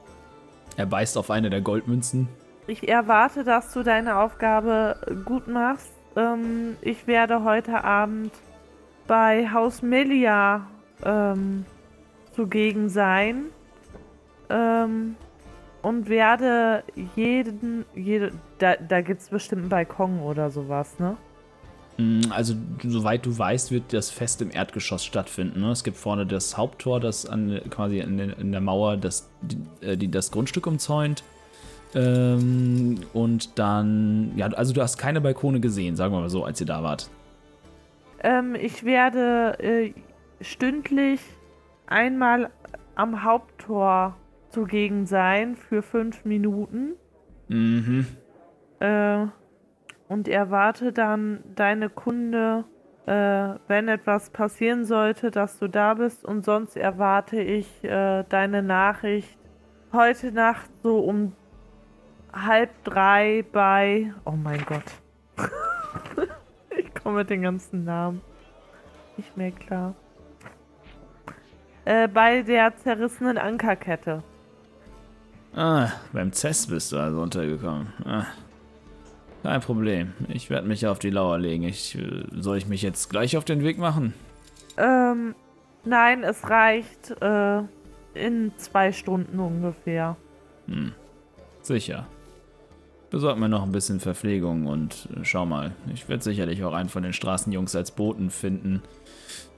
Er beißt auf eine der Goldmünzen.
Ich erwarte, dass du deine Aufgabe gut machst. Ähm, ich werde heute Abend bei Haus Melia ähm, zugegen sein. Ähm, und werde jeden, jede, da, da gibt es bestimmt einen Balkon oder sowas, ne?
Mm, Also, soweit du weißt, wird das Fest im Erdgeschoss stattfinden. Ne? Es gibt vorne das Haupttor, das an, quasi in, der- in der Mauer das, die, äh, das Grundstück umzäunt. Ähm, und dann, ja, also du hast keine Balkone gesehen, sagen wir mal so, als ihr da wart.
Ähm, ich werde äh, stündlich einmal am Haupttor zugegen sein für fünf Minuten.
Mhm.
Äh, und erwarte dann deine Kunde, äh, wenn etwas passieren sollte, dass du da bist. Und sonst erwarte ich äh, deine Nachricht heute Nacht so um halb drei bei. Oh mein Gott. <laughs> ich komme mit den ganzen Namen. Nicht mehr klar. Äh, bei der zerrissenen Ankerkette.
Ah, beim CES bist du also untergekommen. Ah, kein Problem. Ich werde mich auf die Lauer legen. Ich, äh, soll ich mich jetzt gleich auf den Weg machen?
Ähm, nein, es reicht äh, in zwei Stunden ungefähr.
Hm. Sicher. Besorg mir noch ein bisschen Verpflegung und äh, schau mal. Ich werde sicherlich auch einen von den Straßenjungs als Boten finden.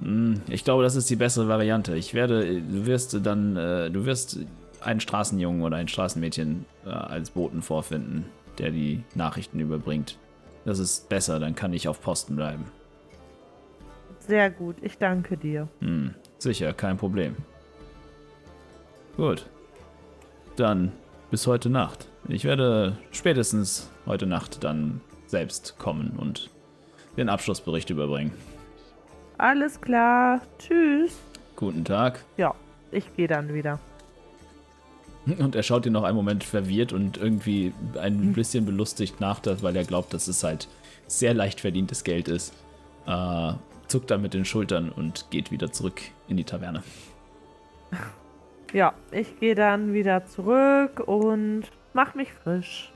Hm, ich glaube, das ist die bessere Variante. Ich werde, äh, du wirst dann, äh, du wirst einen Straßenjungen oder ein Straßenmädchen als Boten vorfinden, der die Nachrichten überbringt. Das ist besser, dann kann ich auf Posten bleiben.
Sehr gut, ich danke dir.
Hm, sicher, kein Problem. Gut. Dann bis heute Nacht. Ich werde spätestens heute Nacht dann selbst kommen und den Abschlussbericht überbringen.
Alles klar, tschüss.
Guten Tag.
Ja, ich gehe dann wieder.
Und er schaut dir noch einen Moment verwirrt und irgendwie ein bisschen belustigt nach, weil er glaubt, dass es halt sehr leicht verdientes Geld ist. Äh, zuckt dann mit den Schultern und geht wieder zurück in die Taverne. <laughs>
Ja, ich gehe dann wieder zurück und mach mich frisch.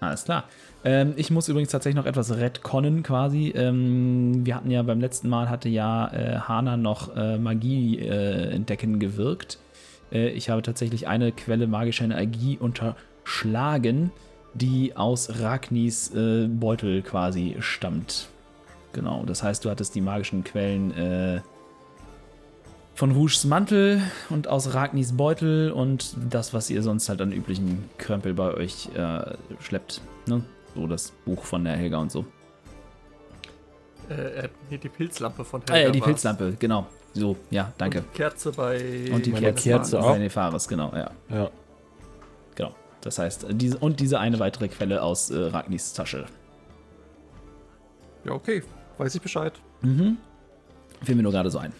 Alles klar. Ähm, ich muss übrigens tatsächlich noch etwas retconnen quasi. Ähm, wir hatten ja beim letzten Mal hatte ja äh, Hana noch äh, Magie äh, entdecken gewirkt. Äh, ich habe tatsächlich eine Quelle magischer Energie unterschlagen, die aus Ragnis äh, Beutel quasi stammt. Genau, das heißt, du hattest die magischen Quellen äh, von Rouges Mantel und aus Ragnis Beutel und das, was ihr sonst halt an üblichen Krempel bei euch äh, schleppt. Ne? So das Buch von der Helga und so.
Äh, äh, die Pilzlampe von
Ah, ja, die
war's.
Pilzlampe, genau. So, ja, danke.
Und die Kerze bei.
Und die Kerze,
Kerze
bei
auch.
Nefaris, genau, ja.
Ja.
Genau. Das heißt, äh, diese, und diese eine weitere Quelle aus äh, Ragnis Tasche.
Ja, okay. Weiß ich Bescheid.
Mhm. Fiel mir nur gerade so ein.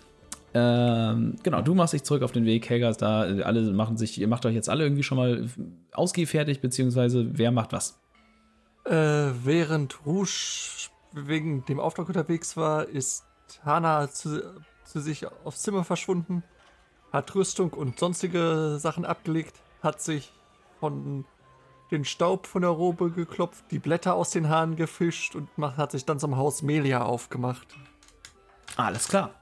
Ähm, genau, du machst dich zurück auf den Weg, Helga ist da, alle machen sich, ihr macht euch jetzt alle irgendwie schon mal ausgehfertigt, beziehungsweise wer macht was?
Äh, während Rouge wegen dem Auftrag unterwegs war, ist Hana zu, zu sich aufs Zimmer verschwunden, hat Rüstung und sonstige Sachen abgelegt, hat sich von den Staub von der Robe geklopft, die Blätter aus den Haaren gefischt und macht, hat sich dann zum Haus Melia aufgemacht.
Alles klar.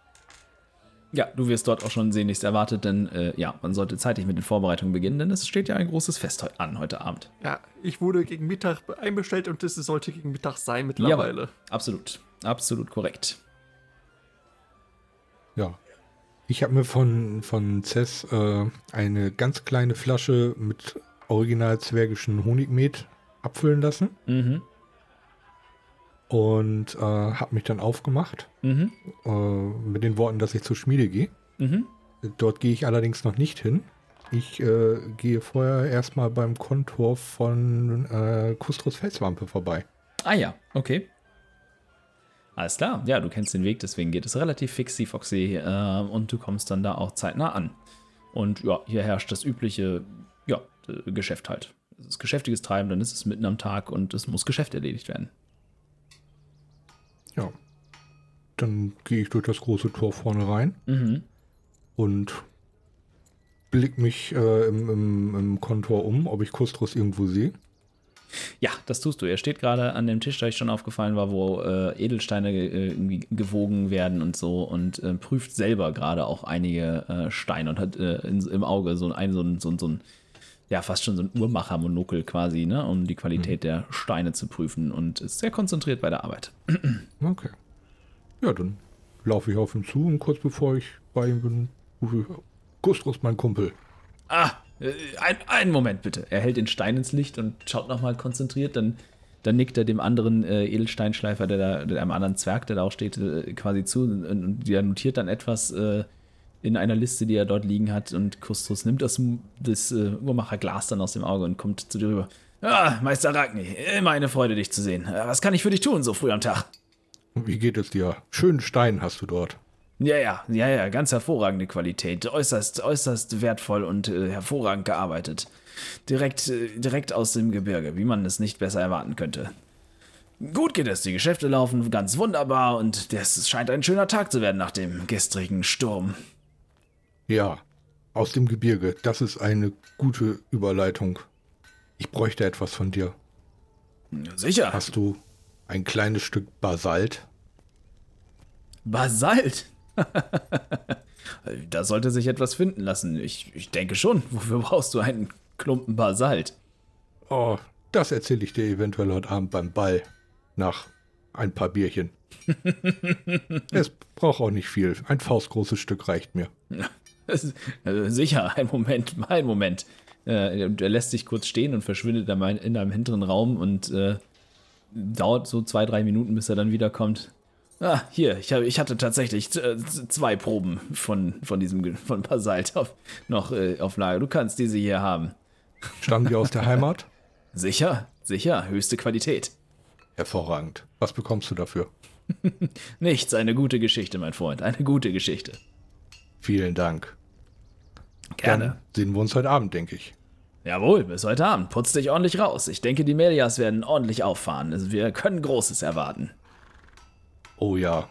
Ja, du wirst dort auch schon sehnlichst erwartet, denn äh, ja, man sollte zeitig mit den Vorbereitungen beginnen, denn es steht ja ein großes Fest heu an heute Abend.
Ja, ich wurde gegen Mittag einbestellt und es sollte gegen Mittag sein mittlerweile.
Jawohl, absolut. Absolut korrekt.
Ja. Ich habe mir von, von Cess äh, eine ganz kleine Flasche mit original zwergischen Honigmet abfüllen lassen
Mhm.
Und äh, habe mich dann aufgemacht
Mhm.
äh, mit den Worten, dass ich zur Schmiede gehe.
Mhm.
Dort gehe ich allerdings noch nicht hin. Ich äh, gehe vorher erstmal beim Kontor von äh, Kustros Felswampe vorbei.
Ah ja, okay. Alles klar, ja, du kennst den Weg, deswegen geht es relativ fixi foxy äh, und du kommst dann da auch zeitnah an. Und ja, hier herrscht das übliche ja, äh, Geschäft halt. Es ist geschäftiges Treiben, dann ist es mitten am Tag und es muss Geschäft erledigt werden.
Ja. Dann gehe ich durch das große Tor vorne rein
Mhm.
und blick mich äh, im, im, im Kontor um, ob ich Kustros irgendwo sehe.
Ja, das tust du. Er steht gerade an dem Tisch, der euch schon aufgefallen war, wo äh, Edelsteine äh, gewogen werden und so und äh, prüft selber gerade auch einige äh, Steine und hat äh, in, im Auge so ein, so ein, so ein, so ein ja, fast schon so ein Uhrmacher-Monokel quasi, ne, um die Qualität der Steine zu prüfen und ist sehr konzentriert bei der Arbeit. <clears throat>
Okay. Ja, dann laufe ich auf ihn zu und kurz bevor ich bei ihm bin, rufe ich, Gustros, mein Kumpel.
Ah, äh, ein, einen Moment bitte. Er hält den Stein ins Licht und schaut nochmal konzentriert, dann, dann nickt er dem anderen äh, Edelsteinschleifer, der da, einem anderen Zwerg, der da auch steht, äh, quasi zu und, und der notiert dann etwas äh, in einer Liste, die er dort liegen hat und Kustus nimmt das, das äh, Uhrmacherglas dann aus dem Auge und kommt zu dir rüber. Ah, Meister Ragni, immer eine Freude, dich zu sehen. Äh, Was kann ich für dich tun, so früh am Tag?
Wie geht es dir? Schönen Stein hast du dort.
Ja, ja, ja, ja, ganz hervorragende Qualität. Äußerst, äußerst wertvoll und äh, hervorragend gearbeitet. Direkt, äh, direkt aus dem Gebirge, wie man es nicht besser erwarten könnte. Gut geht es, die Geschäfte laufen ganz wunderbar und das scheint ein schöner Tag zu werden nach dem gestrigen Sturm.
Ja, aus dem Gebirge. Das ist eine gute Überleitung. Ich bräuchte etwas von dir.
Sicher.
Hast du ein kleines Stück Basalt?
Basalt. <laughs> da sollte sich etwas finden lassen. Ich, ich denke schon. Wofür brauchst du einen Klumpen Basalt?
Oh, das erzähle ich dir eventuell heute Abend beim Ball. Nach ein paar Bierchen. <laughs> es braucht auch nicht viel. Ein faustgroßes Stück reicht mir. <laughs>
Äh, Sicher, <laughs> ein Moment, ein Moment. Äh, er lässt sich kurz stehen und verschwindet in einem hinteren Raum und äh, dauert so zwei, drei Minuten, bis er dann wiederkommt. Ah, hier, ich, hab, ich hatte tatsächlich äh, zwei Proben von, von diesem von Basalt auf, noch äh, auf Lager. Du kannst diese hier haben.
Stammen die aus der Heimat? <laughs>
Sicher, sicher, höchste Qualität.
Hervorragend. Was bekommst du dafür? <laughs>
Nichts, eine gute Geschichte, mein Freund, eine gute Geschichte.
Vielen Dank.
Gerne.
Dann sehen wir uns heute Abend, denke ich.
Jawohl, bis heute Abend. Putz dich ordentlich raus. Ich denke, die Melias werden ordentlich auffahren. Also wir können Großes erwarten.
Oh ja,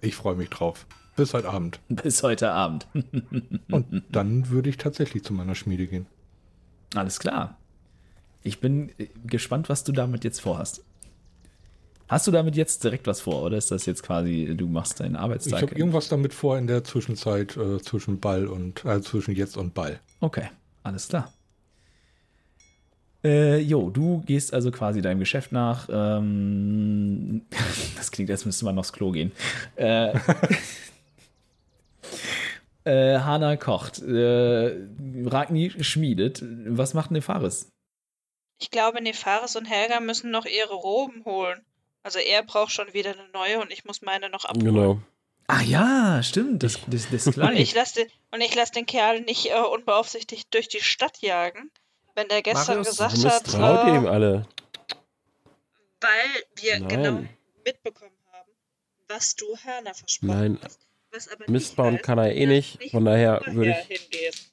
ich freue mich drauf. Bis heute Abend. <laughs>
Bis heute Abend. <laughs>
Und dann würde ich tatsächlich zu meiner Schmiede gehen.
Alles klar. Ich bin äh, gespannt, was du damit jetzt vorhast. Hast du damit jetzt direkt was vor oder ist das jetzt quasi, du machst deinen
Ich
Arbeitstag?
habe irgendwas damit vor in der Zwischenzeit äh, zwischen Ball und äh, zwischen jetzt und Ball.
Okay, alles klar. Äh, jo, du gehst also quasi deinem Geschäft nach. Ähm, <laughs> das klingt, als müsste man noch aufs Klo gehen. Äh, <laughs> äh, Hana kocht. Äh, Ragni schmiedet. Was macht Nefaris?
Ich glaube, Nefaris und Helga müssen noch ihre Roben holen. Also er braucht schon wieder eine neue und ich muss meine noch abholen.
Genau.
Ach ja, stimmt. Das, das, das
Und ich lasse den, und ich lass den Kerl nicht äh, unbeaufsichtigt durch die Stadt jagen, wenn der gestern
Marius,
gesagt hat,
misstraut
äh,
ihm alle.
weil wir
Nein.
genau mitbekommen haben, was du Hörner versprochen
Nein.
hast. Was aber
Mist
nicht
bauen
heißt,
kann er eh nicht, von daher würde ich-
hingehst.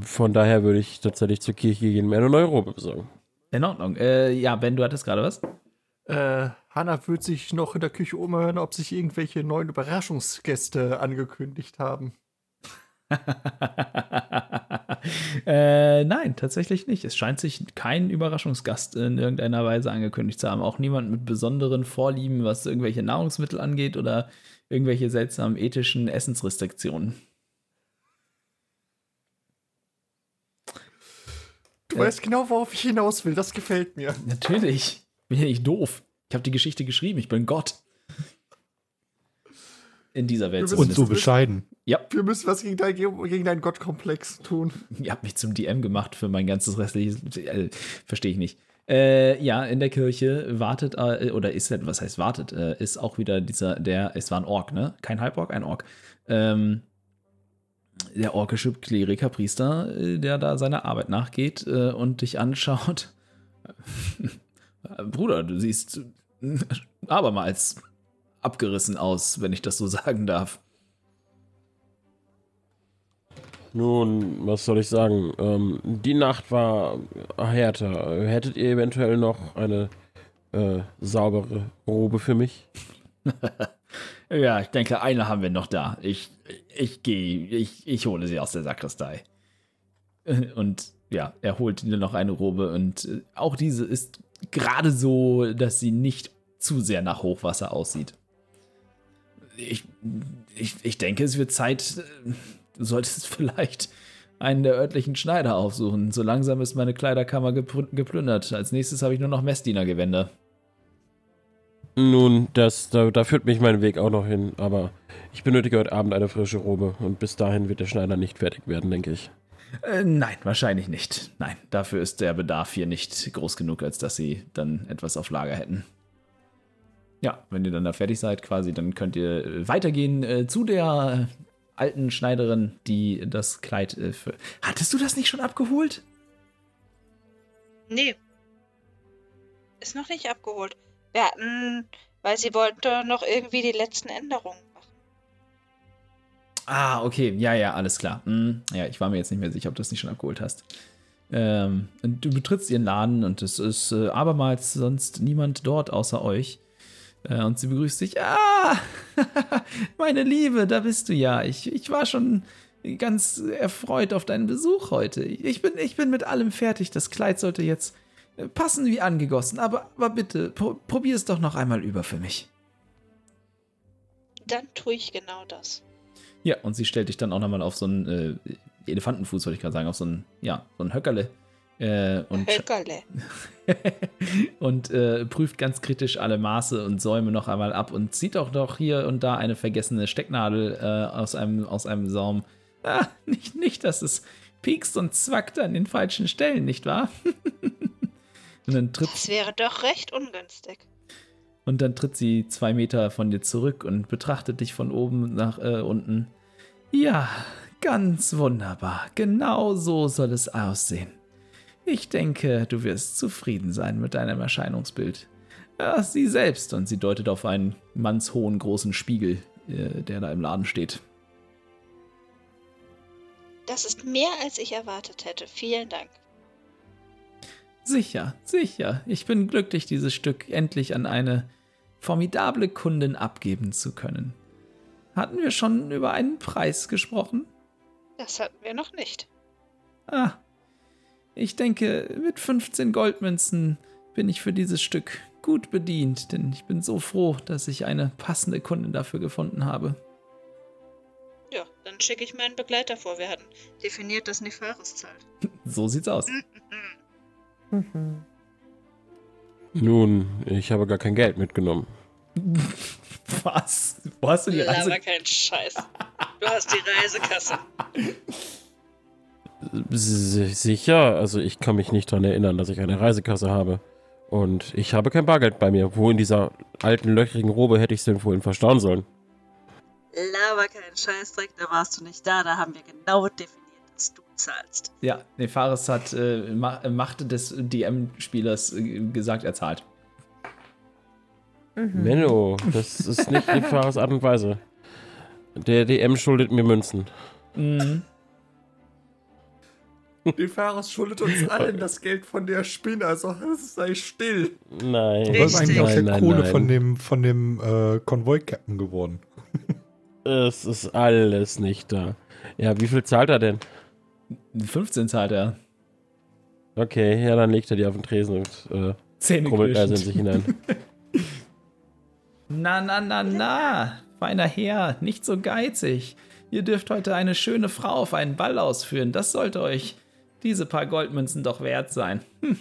Von daher würde ich tatsächlich zur Kirche gehen, mir eine neue Robe besorgen.
In Ordnung. Äh, ja, Ben, du hattest gerade was?
Äh, Hanna wird sich noch in der Küche umhören, ob sich irgendwelche neuen Überraschungsgäste angekündigt haben. <laughs>
äh, nein, tatsächlich nicht. Es scheint sich kein Überraschungsgast in irgendeiner Weise angekündigt zu haben. Auch niemand mit besonderen Vorlieben, was irgendwelche Nahrungsmittel angeht oder irgendwelche seltsamen ethischen Essensrestriktionen.
Du
Äh.
weißt genau, worauf ich hinaus will. Das gefällt mir.
Natürlich. Bin ja nicht doof. Ich habe die Geschichte geschrieben. Ich bin Gott. In dieser Welt
Und so bescheiden.
Ja,
Wir müssen was gegen, dein, gegen deinen Gottkomplex tun.
ihr habt mich zum DM gemacht für mein ganzes restliches. Äh, Verstehe ich nicht. Äh, ja, in der Kirche wartet, äh, oder ist, was heißt wartet, äh, ist auch wieder dieser, der, es war ein Ork, ne? Kein Halborg, ein Ork. Ähm, der orkische Kleriker, Priester, äh, der da seiner Arbeit nachgeht äh, und dich anschaut. Bruder, du siehst <laughs> abermals abgerissen aus, wenn ich das so <laughs> sagen darf.
Nun, was soll ich sagen? Ähm, die Nacht war härter. Hättet ihr eventuell noch eine äh, saubere Robe für mich? <laughs>
Ja, ich denke, eine haben wir noch da. Ich, ich gehe, ich, ich hole sie aus der Sakristei. Und ja, er holt dir noch eine Robe und äh, auch diese ist gerade so, dass sie nicht zu sehr nach Hochwasser aussieht. Ich, ich, ich denke, es wird Zeit, äh, du solltest <laughs> vielleicht einen der örtlichen Schneider aufsuchen. So langsam ist meine Kleiderkammer gepl- geplündert. Als nächstes habe ich nur noch Messdienergewänder.
Nun, das, da, da führt mich mein Weg auch noch hin, aber ich benötige heute Abend eine frische Robe und bis dahin wird der Schneider nicht fertig werden, denke ich.
Äh, nein, wahrscheinlich nicht. Nein, dafür ist der Bedarf hier nicht groß genug, als dass sie dann etwas auf Lager hätten. Ja, wenn ihr dann da fertig seid, quasi, dann könnt ihr äh, weitergehen äh, zu der alten Schneiderin, die das Kleid äh, für. Hattest du das nicht schon abgeholt?
Nee. Ist noch nicht abgeholt. Wir hatten, weil sie wollte noch irgendwie die letzten Änderungen.
Ah, okay, ja, ja, alles klar. Hm, ja, ich war mir jetzt nicht mehr sicher, ob du das nicht schon abgeholt hast. Ähm, du betrittst ihren Laden und es ist äh, abermals sonst niemand dort außer euch. Äh, und sie begrüßt dich. Ah, <laughs> meine Liebe, da bist du ja. Ich, ich war schon ganz erfreut auf deinen Besuch heute. Ich bin, ich bin mit allem fertig. Das Kleid sollte jetzt passen wie angegossen. Aber, aber bitte, pro, probier es doch noch einmal über für mich.
Dann tue ich genau das.
Ja, und sie stellt dich dann auch nochmal auf so einen äh, Elefantenfuß, wollte ich gerade sagen, auf so einen, ja, so ein Höckerle. Äh, und
Höckerle. <laughs>
und äh, prüft ganz kritisch alle Maße und Säume noch einmal ab und zieht auch noch hier und da eine vergessene Stecknadel äh, aus, einem, aus einem Saum. Ah, nicht, nicht, dass es piekst und zwackt an den falschen Stellen, nicht wahr? <laughs> und, dann tritt,
Das wäre doch recht ungünstig.
Und dann tritt sie zwei Meter von dir zurück und betrachtet dich von oben nach äh, unten. Ja, ganz wunderbar. Genau so soll es aussehen. Ich denke, du wirst zufrieden sein mit deinem Erscheinungsbild. Ja, sie selbst, und sie deutet auf einen mannshohen großen Spiegel, äh, der da im Laden steht.
Das ist mehr, als ich erwartet hätte. Vielen Dank.
Sicher, sicher. Ich bin glücklich, dieses Stück endlich an eine formidable Kundin abgeben zu können. Hatten wir schon über einen Preis gesprochen?
Das hatten wir noch nicht.
Ah, ich denke, mit 15 Goldmünzen bin ich für dieses Stück gut bedient, denn ich bin so froh, dass ich eine passende Kundin dafür gefunden habe.
Ja, dann schicke ich meinen Begleiter vor. Wir hatten definiert, dass Nefaris zahlt. <laughs>
So sieht's aus.
Nun, ich habe gar kein Geld mitgenommen. <laughs>
Was? Wo hast du die Reise?
Laber keinen Scheiß. Du hast die Reisekasse.
Sicher, also ich kann mich nicht daran erinnern, dass ich eine Reisekasse habe. Und ich habe kein Bargeld bei mir. Wo in dieser alten, löchrigen Robe hätte ich es denn vorhin verstauen sollen?
Laber keinen Scheißdreck, da warst du nicht da. Da haben wir genau definiert, dass du zahlst.
Ja, Nefaris hat äh, Ma Macht des DM-Spielers äh, gesagt, er zahlt.
Menno, das ist nicht die Fahrers Art und Weise. Der DM schuldet mir Münzen.
Mhm. <laughs>
Die Fahrers schuldet uns allen das Geld von der Spinne, also sei still.
Nein.
Was ist eigentlich aus der
nein,
Kohle
nein.
von dem, von dem äh, Konvoi-Captain geworden?
Es ist alles nicht da. Ja, wie viel zahlt er denn?
15 zahlt er.
Okay, ja, dann legt er die auf den Tresen und äh,
Zähne
krummelt also in sich hinein. <laughs>
Na, na, na, na. Feiner Herr, nicht so geizig. Ihr dürft heute eine schöne Frau auf einen Ball ausführen. Das sollte euch diese paar Goldmünzen doch wert sein. <laughs>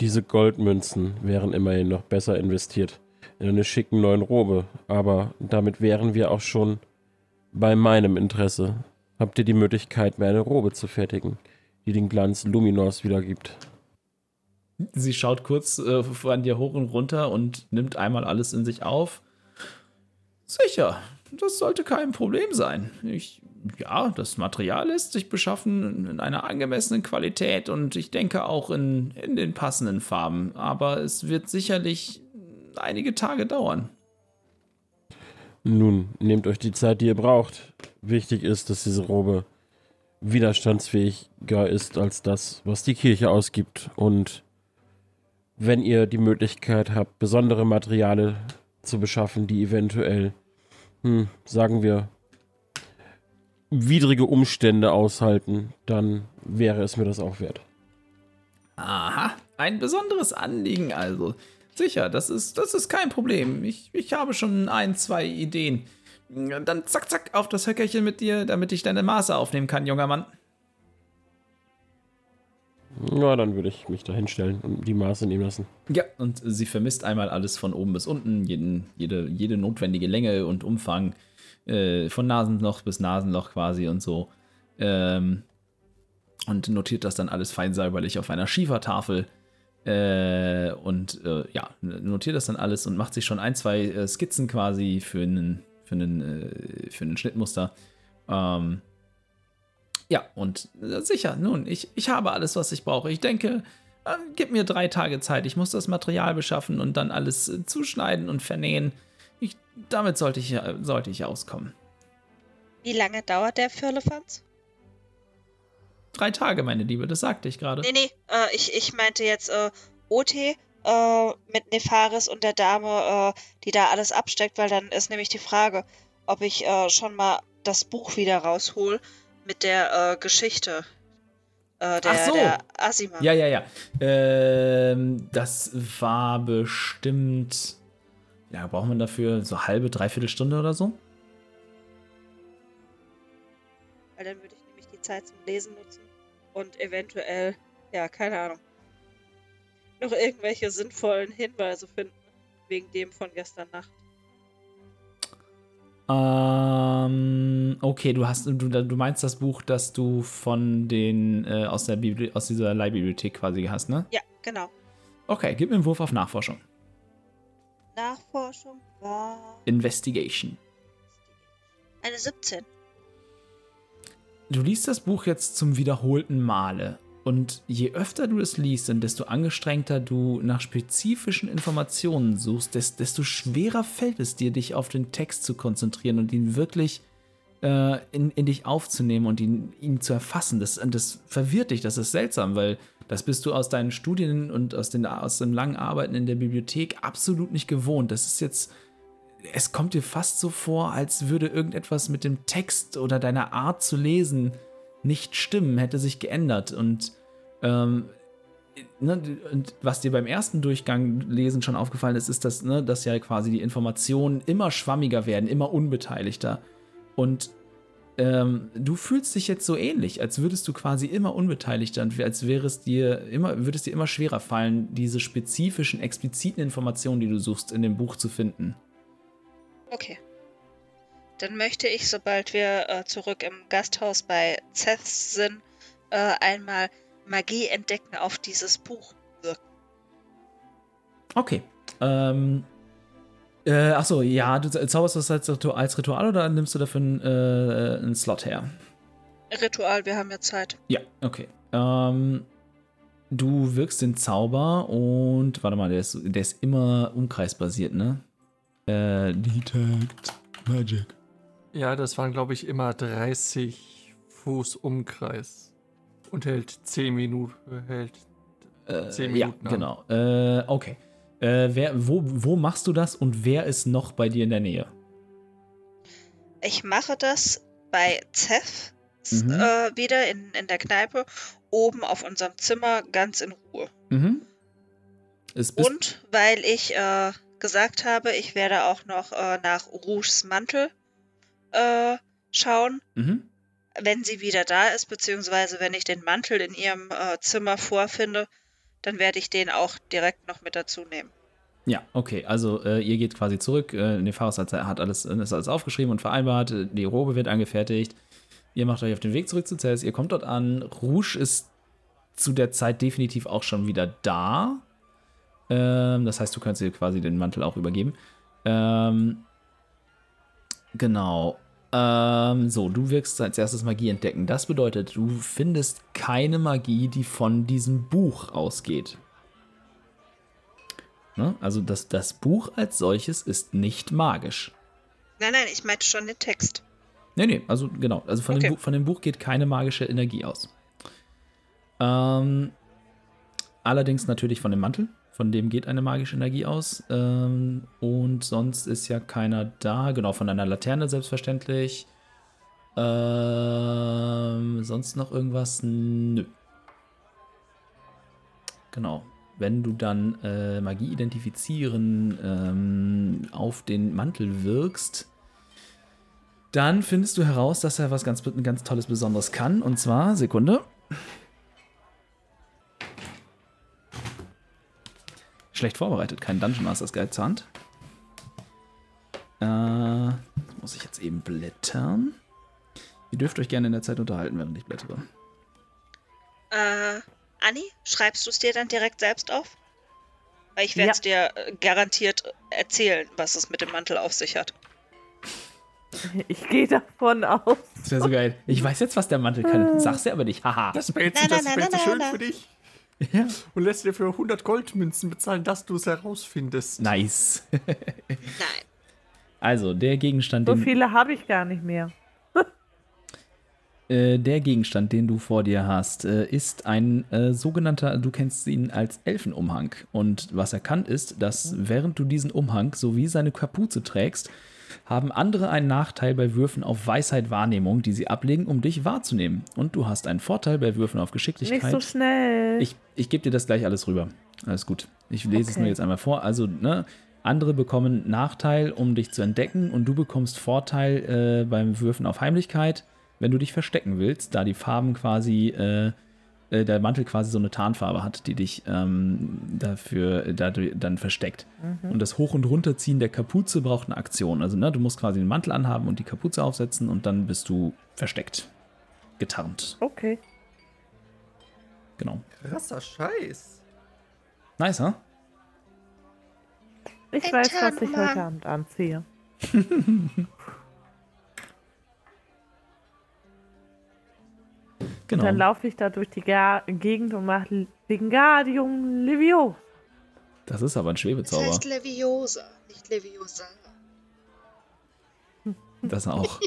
Diese Goldmünzen wären immerhin noch besser investiert in eine schicken neuen Robe. Aber damit wären wir auch schon bei meinem Interesse. Habt ihr die Möglichkeit, mir eine Robe zu fertigen, die den Glanz Luminors wiedergibt?
Sie schaut kurz äh, von dir hoch und runter und nimmt einmal alles in sich auf. Sicher, das sollte kein Problem sein. Ich, ja, das Material lässt sich beschaffen in einer angemessenen Qualität und ich denke auch in, in den passenden Farben. Aber es wird sicherlich einige Tage dauern.
Nun, nehmt euch die Zeit, die ihr braucht. Wichtig ist, dass diese Robe widerstandsfähiger ist als das, was die Kirche ausgibt. Und wenn ihr die Möglichkeit habt, besondere Materialien zu beschaffen, die eventuell, hm, sagen wir, widrige Umstände aushalten, dann wäre es mir das auch wert.
Aha, ein besonderes Anliegen also. Sicher, das ist, das ist kein Problem. Ich, ich habe schon ein, zwei Ideen. Dann zack, zack, auf das Höckerchen mit dir, damit ich deine Maße aufnehmen kann, junger Mann.
Ja, dann würde ich mich da hinstellen und die Maße nehmen lassen.
Ja, und sie vermisst einmal alles von oben bis unten, jeden, jede, jede notwendige Länge und Umfang, äh, von Nasenloch bis Nasenloch quasi und so. Ähm, und notiert das dann alles fein säuberlich auf einer Schiefertafel. Äh, und äh, ja, notiert das dann alles und macht sich schon ein, zwei äh, Skizzen quasi für einen, für einen, äh, für einen Schnittmuster. Ähm, ja, und äh, sicher, nun, ich, ich habe alles, was ich brauche. Ich denke, äh, gib mir drei Tage Zeit. Ich muss das Material beschaffen und dann alles zuschneiden und vernähen. Ich, damit sollte ich, sollte ich auskommen.
Wie lange dauert der Firlefanz?
Drei Tage, meine Liebe, das sagte ich gerade.
Nee, nee, äh, ich, ich meinte jetzt äh, OT äh, mit Nefaris und der Dame, äh, die da alles absteckt, weil dann ist nämlich die Frage, ob ich äh, schon mal das Buch wieder raushol mit der äh, Geschichte. Der,
Ach so.
der Asima.
Ja, ja, ja. Ähm, das war bestimmt. Ja, braucht man dafür so halbe, dreiviertel Stunde oder so?
Weil dann Zeit zum Lesen nutzen und eventuell, ja, keine Ahnung, noch irgendwelche sinnvollen Hinweise finden. Wegen dem von gestern Nacht.
Ähm, okay, du hast, du, du meinst das Buch, das du von den, äh, aus der Bibli aus dieser Leihbibliothek quasi hast, ne?
Ja, genau.
Okay, gib mir einen Wurf auf Nachforschung.
Nachforschung war
Investigation.
eine 17.
Du liest das Buch jetzt zum wiederholten Male. Und je öfter du es liest und desto angestrengter du nach spezifischen Informationen suchst, des- desto schwerer fällt es dir, dich auf den Text zu konzentrieren und ihn wirklich äh, in, in dich aufzunehmen und ihn, ihn zu erfassen. Das, das verwirrt dich, das ist seltsam, weil das bist du aus deinen Studien und aus, den, aus dem langen Arbeiten in der Bibliothek absolut nicht gewohnt. Das ist jetzt es kommt dir fast so vor, als würde irgendetwas mit dem Text oder deiner Art zu lesen nicht stimmen, hätte sich geändert. Und, ähm, ne, und was dir beim ersten Durchgang lesen schon aufgefallen ist, ist, dass, ne, dass ja quasi die Informationen immer schwammiger werden, immer unbeteiligter. Und ähm, du fühlst dich jetzt so ähnlich, als würdest du quasi immer unbeteiligter und als wäre es dir immer, würde es dir immer schwerer fallen, diese spezifischen, expliziten Informationen, die du suchst, in dem Buch zu finden.
Okay. Dann möchte ich, sobald wir äh, zurück im Gasthaus bei Seth sind, äh, einmal Magie entdecken auf dieses Buch wirken.
Okay. Ähm. Äh, achso, ja, du zauberst das als Ritual, als Ritual oder nimmst du dafür einen, äh, einen Slot her?
Ritual, wir haben ja Zeit.
Ja, okay. Ähm, du wirkst den Zauber und warte mal, der ist, der ist immer umkreisbasiert, ne? Äh, Detect Magic.
Ja, das waren, glaube ich, immer 30 Fuß Umkreis. Und hält 10 Minuten. Hält
Äh,
10
ja,
Minuten an.
genau. Äh, okay. Äh, wer, wo, wo machst du das und wer ist noch bei dir in der Nähe?
Ich mache das bei Seth
Mhm.
äh, wieder in, in der Kneipe, oben auf unserem Zimmer, ganz in Ruhe.
Mhm.
Und weil ich äh, gesagt habe, ich werde auch noch äh, nach Rouges Mantel äh, schauen,
Mhm.
wenn sie wieder da ist, beziehungsweise wenn ich den Mantel in ihrem äh, Zimmer vorfinde, dann werde ich den auch direkt noch mit dazu nehmen.
Ja, okay. Also äh, ihr geht quasi zurück. Äh, Nefaris hat, hat alles, ist alles aufgeschrieben und vereinbart. Äh, Die Robe wird angefertigt. Ihr macht euch auf den Weg zurück zu Cels. Ihr kommt dort an. Rouge ist zu der Zeit definitiv auch schon wieder da. Ähm, das heißt, du kannst ihr quasi den Mantel auch übergeben. Ähm, genau. Ähm, so, du wirkst als erstes Magie entdecken. Das bedeutet, du findest keine Magie, die von diesem Buch ausgeht. Ne? Also das, das Buch als solches ist nicht magisch.
Nein, nein, ich meinte schon den Text.
Nee, nee, also genau. Also von,
Okay.
dem, Buch, von dem Buch geht keine magische Energie aus. Ähm, allerdings natürlich von dem Mantel. Von dem geht eine magische Energie aus. Ähm, und sonst ist ja keiner da. Genau, von einer Laterne selbstverständlich. Ähm, sonst noch irgendwas? Nö. Genau. Wenn du dann äh, Magie identifizieren ähm, auf den Mantel wirkst, Dann findest du heraus, dass er was ganz, ganz Tolles, Besonderes kann. Und zwar, Sekunde. Schlecht vorbereitet, kein Dungeon Masters Guide zur Hand. Äh, muss ich jetzt eben blättern. Ihr dürft euch gerne in der Zeit unterhalten, während ich blättere.
Äh, Anni, schreibst du es dir dann direkt selbst auf? Weil ich werde es dir äh, garantiert erzählen, was es mit dem Mantel auf sich hat. <laughs>
Ich gehe davon aus.
Das wäre so geil. Ich weiß jetzt, was der Mantel kann. Sag's dir aber nicht. Haha.
Das wäre jetzt, das
na,
wär jetzt schön
na.
für dich.
Ja.
Und lässt dir für 100 Goldmünzen bezahlen, dass du es herausfindest.
Nice. <laughs>
Nein.
Also, der Gegenstand,
So
den,
viele habe ich gar nicht mehr.
äh, der Gegenstand, den du vor dir hast, äh, ist ein äh, sogenannter, du kennst ihn als Elfenumhang. Und was er kann, ist, dass während du diesen Umhang sowie seine Kapuze trägst, haben andere einen Nachteil bei Würfen auf Weisheit Wahrnehmung, die sie ablegen, um dich wahrzunehmen. Und du hast einen Vorteil bei Würfen auf Geschicklichkeit.
Nicht so schnell.
Ich, ich gebe dir das gleich alles rüber. Alles gut. Ich lese es
Okay.
nur jetzt einmal vor. Also, ne, andere bekommen Nachteil, um dich zu entdecken, und du bekommst Vorteil äh, beim Würfen auf Heimlichkeit, wenn du dich verstecken willst, da die Farben quasi, äh, äh, der Mantel quasi so eine Tarnfarbe hat, die dich ähm, dafür dadurch dann versteckt. Und das Hoch- und Runterziehen der Kapuze braucht eine Aktion. Also, ne, du musst quasi den Mantel anhaben und die Kapuze aufsetzen und dann bist du versteckt. Getarnt.
okay.
Genau.
Krasser Scheiß.
Nice, huh?
Ich
Ein
weiß, was ich heute Abend anziehe. <laughs>
Genau.
Dann laufe ich da durch die Ga Gegend und mache Wingardium Livio.
Das ist aber ein
Das
Schwebezauber.
heißt Leviosa, nicht Leviosa.
Das auch.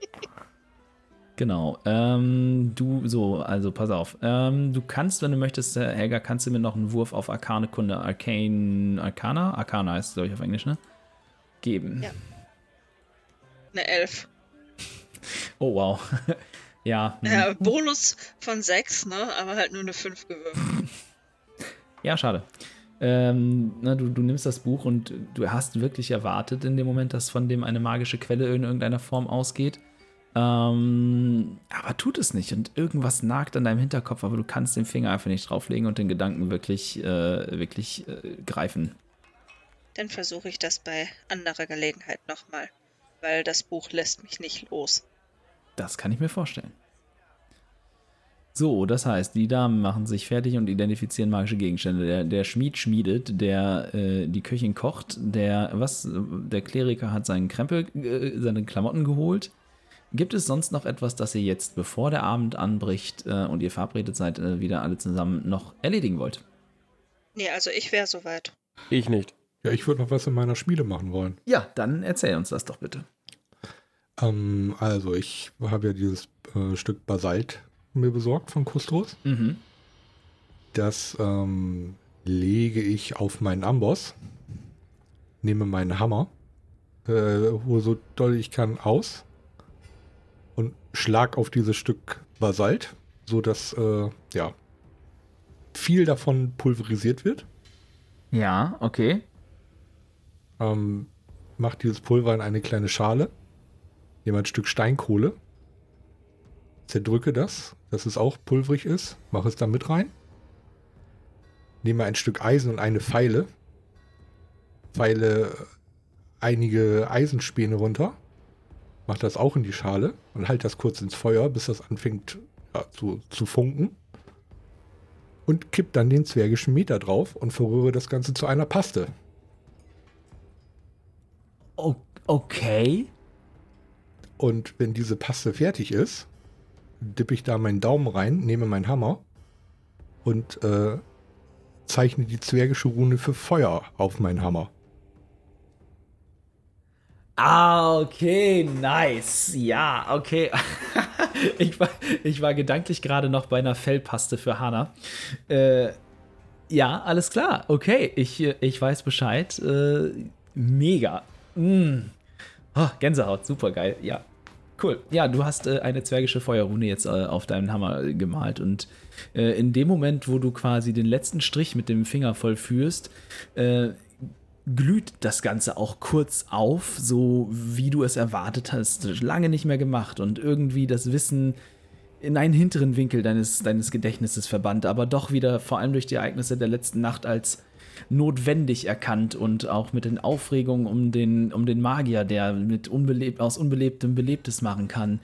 <laughs> genau. Ähm, du, so, also pass auf. Ähm, du kannst, wenn du möchtest, äh, Helga, kannst du mir noch einen Wurf auf Arkane Kunde, Arcane, Arcana? Arcana heißt es, glaube ich, auf Englisch, ne? Geben.
Ja. Eine Elf.
Oh, wow. <laughs> ja.
Ja, Bonus von 6, ne? Aber halt nur eine 5 gewürfelt. <laughs>
Ja, schade. Ähm, na, du, du nimmst das Buch und du hast wirklich erwartet in dem Moment, dass von dem eine magische Quelle in irgendeiner Form ausgeht. Ähm, aber tut es nicht und irgendwas nagt an deinem Hinterkopf, aber du kannst den Finger einfach nicht drauflegen und den Gedanken wirklich, äh, wirklich äh, greifen.
Dann versuche ich das bei anderer Gelegenheit nochmal. Weil das Buch lässt mich nicht los.
Das kann ich mir vorstellen. So, das heißt, die Damen machen sich fertig und identifizieren magische Gegenstände. Der, der Schmied schmiedet, der äh, die Köchin kocht, der was, der Kleriker hat seinen Krempel, äh, seine Klamotten geholt. Gibt es sonst noch etwas, das ihr jetzt, bevor der Abend anbricht äh, und ihr verabredet seid, äh, wieder alle zusammen noch erledigen wollt?
Nee, also ich wäre soweit.
Ich nicht.
Ja, ich würde noch was in meiner Schmiede machen wollen.
Ja, dann erzähl uns das doch bitte.
Ähm, also, ich habe ja dieses äh, Stück Basalt mir besorgt von Kustros.
Mhm.
Das ähm, lege ich auf meinen Amboss, nehme meinen Hammer, äh, hole so doll ich kann aus und schlag auf dieses Stück Basalt, so dass äh, ja viel davon pulverisiert wird.
Ja, okay.
Ähm, mach dieses Pulver in eine kleine Schale, nehme ein Stück Steinkohle, zerdrücke das, dass es auch pulverig ist, mache es da mit rein, nehme ein Stück Eisen und eine Pfeile, feile einige Eisenspäne runter, mache das auch in die Schale und halte das kurz ins Feuer, bis das anfängt ja, zu, zu funken. Und kipp dann den zwergischen Meter drauf und verrühre das Ganze zu einer Paste.
Okay.
Und wenn diese Paste fertig ist, dippe ich da meinen Daumen rein, nehme meinen Hammer und äh, zeichne die zwergische Rune für Feuer auf meinen Hammer.
Ah, okay, nice. Ja, okay. <laughs> ich, war, ich war gedanklich gerade noch bei einer Fellpaste für Hannah. Äh, ja, alles klar. Okay, ich, ich weiß Bescheid. Äh, mega. Mm. Oh, Gänsehaut, super geil. Ja, cool. Ja, du hast äh, eine zwergische Feuerrune jetzt äh, auf deinen Hammer äh, gemalt und äh, in dem Moment, wo du quasi den letzten Strich mit dem Finger vollführst, äh, glüht das Ganze auch kurz auf, so wie du es erwartet hast. Lange nicht mehr gemacht und irgendwie das Wissen in einen hinteren Winkel deines, deines Gedächtnisses verbannt, aber doch wieder vor allem durch die Ereignisse der letzten Nacht als notwendig erkannt und auch mit den Aufregungen um den, um den Magier, der mit unbelebt, aus Unbelebtem Belebtes machen kann.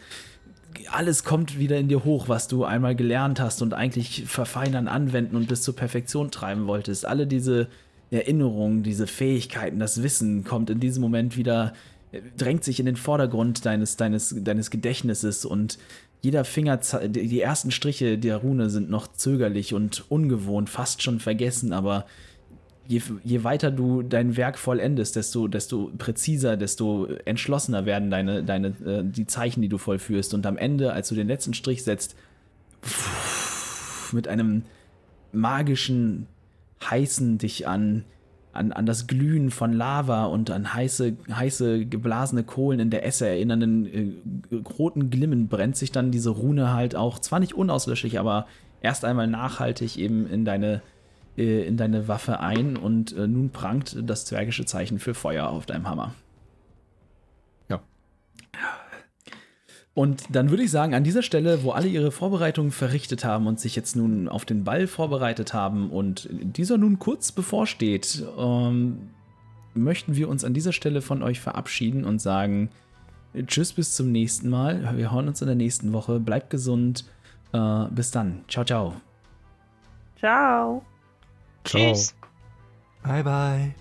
Alles kommt wieder in dir hoch, was du einmal gelernt hast und eigentlich verfeinern, anwenden und bis zur Perfektion treiben wolltest. Alle diese Erinnerungen, diese Fähigkeiten, das Wissen kommt in diesem Moment wieder, drängt sich in den Vordergrund deines, deines, deines Gedächtnisses und jeder Finger, die ersten Striche der Rune sind noch zögerlich und ungewohnt, fast schon vergessen, aber je, je weiter du dein Werk vollendest, desto, desto präziser, desto entschlossener werden deine, deine, äh, die Zeichen, die du vollführst. Und am Ende, als du den letzten Strich setzt, mit einem magischen Heißen dich an, an, an das Glühen von Lava und an heiße, heiße geblasene Kohlen in der Esse erinnernden äh, roten Glimmen brennt sich dann diese Rune halt auch, zwar nicht unauslöschlich, aber erst einmal nachhaltig eben in deine äh, in deine Waffe ein und äh, nun prangt das zwergische Zeichen für Feuer auf deinem Hammer.
Ja.
Und dann würde ich sagen, an dieser Stelle, wo alle ihre Vorbereitungen verrichtet haben und sich jetzt nun auf den Ball vorbereitet haben und dieser nun kurz bevorsteht, ähm, möchten wir uns an dieser Stelle von euch verabschieden und sagen, tschüss bis zum nächsten Mal. Wir hören uns in der nächsten Woche. Bleibt gesund. Äh, bis dann. Ciao, ciao.
Ciao.
Ciao.
Tschüss.
Bye, bye.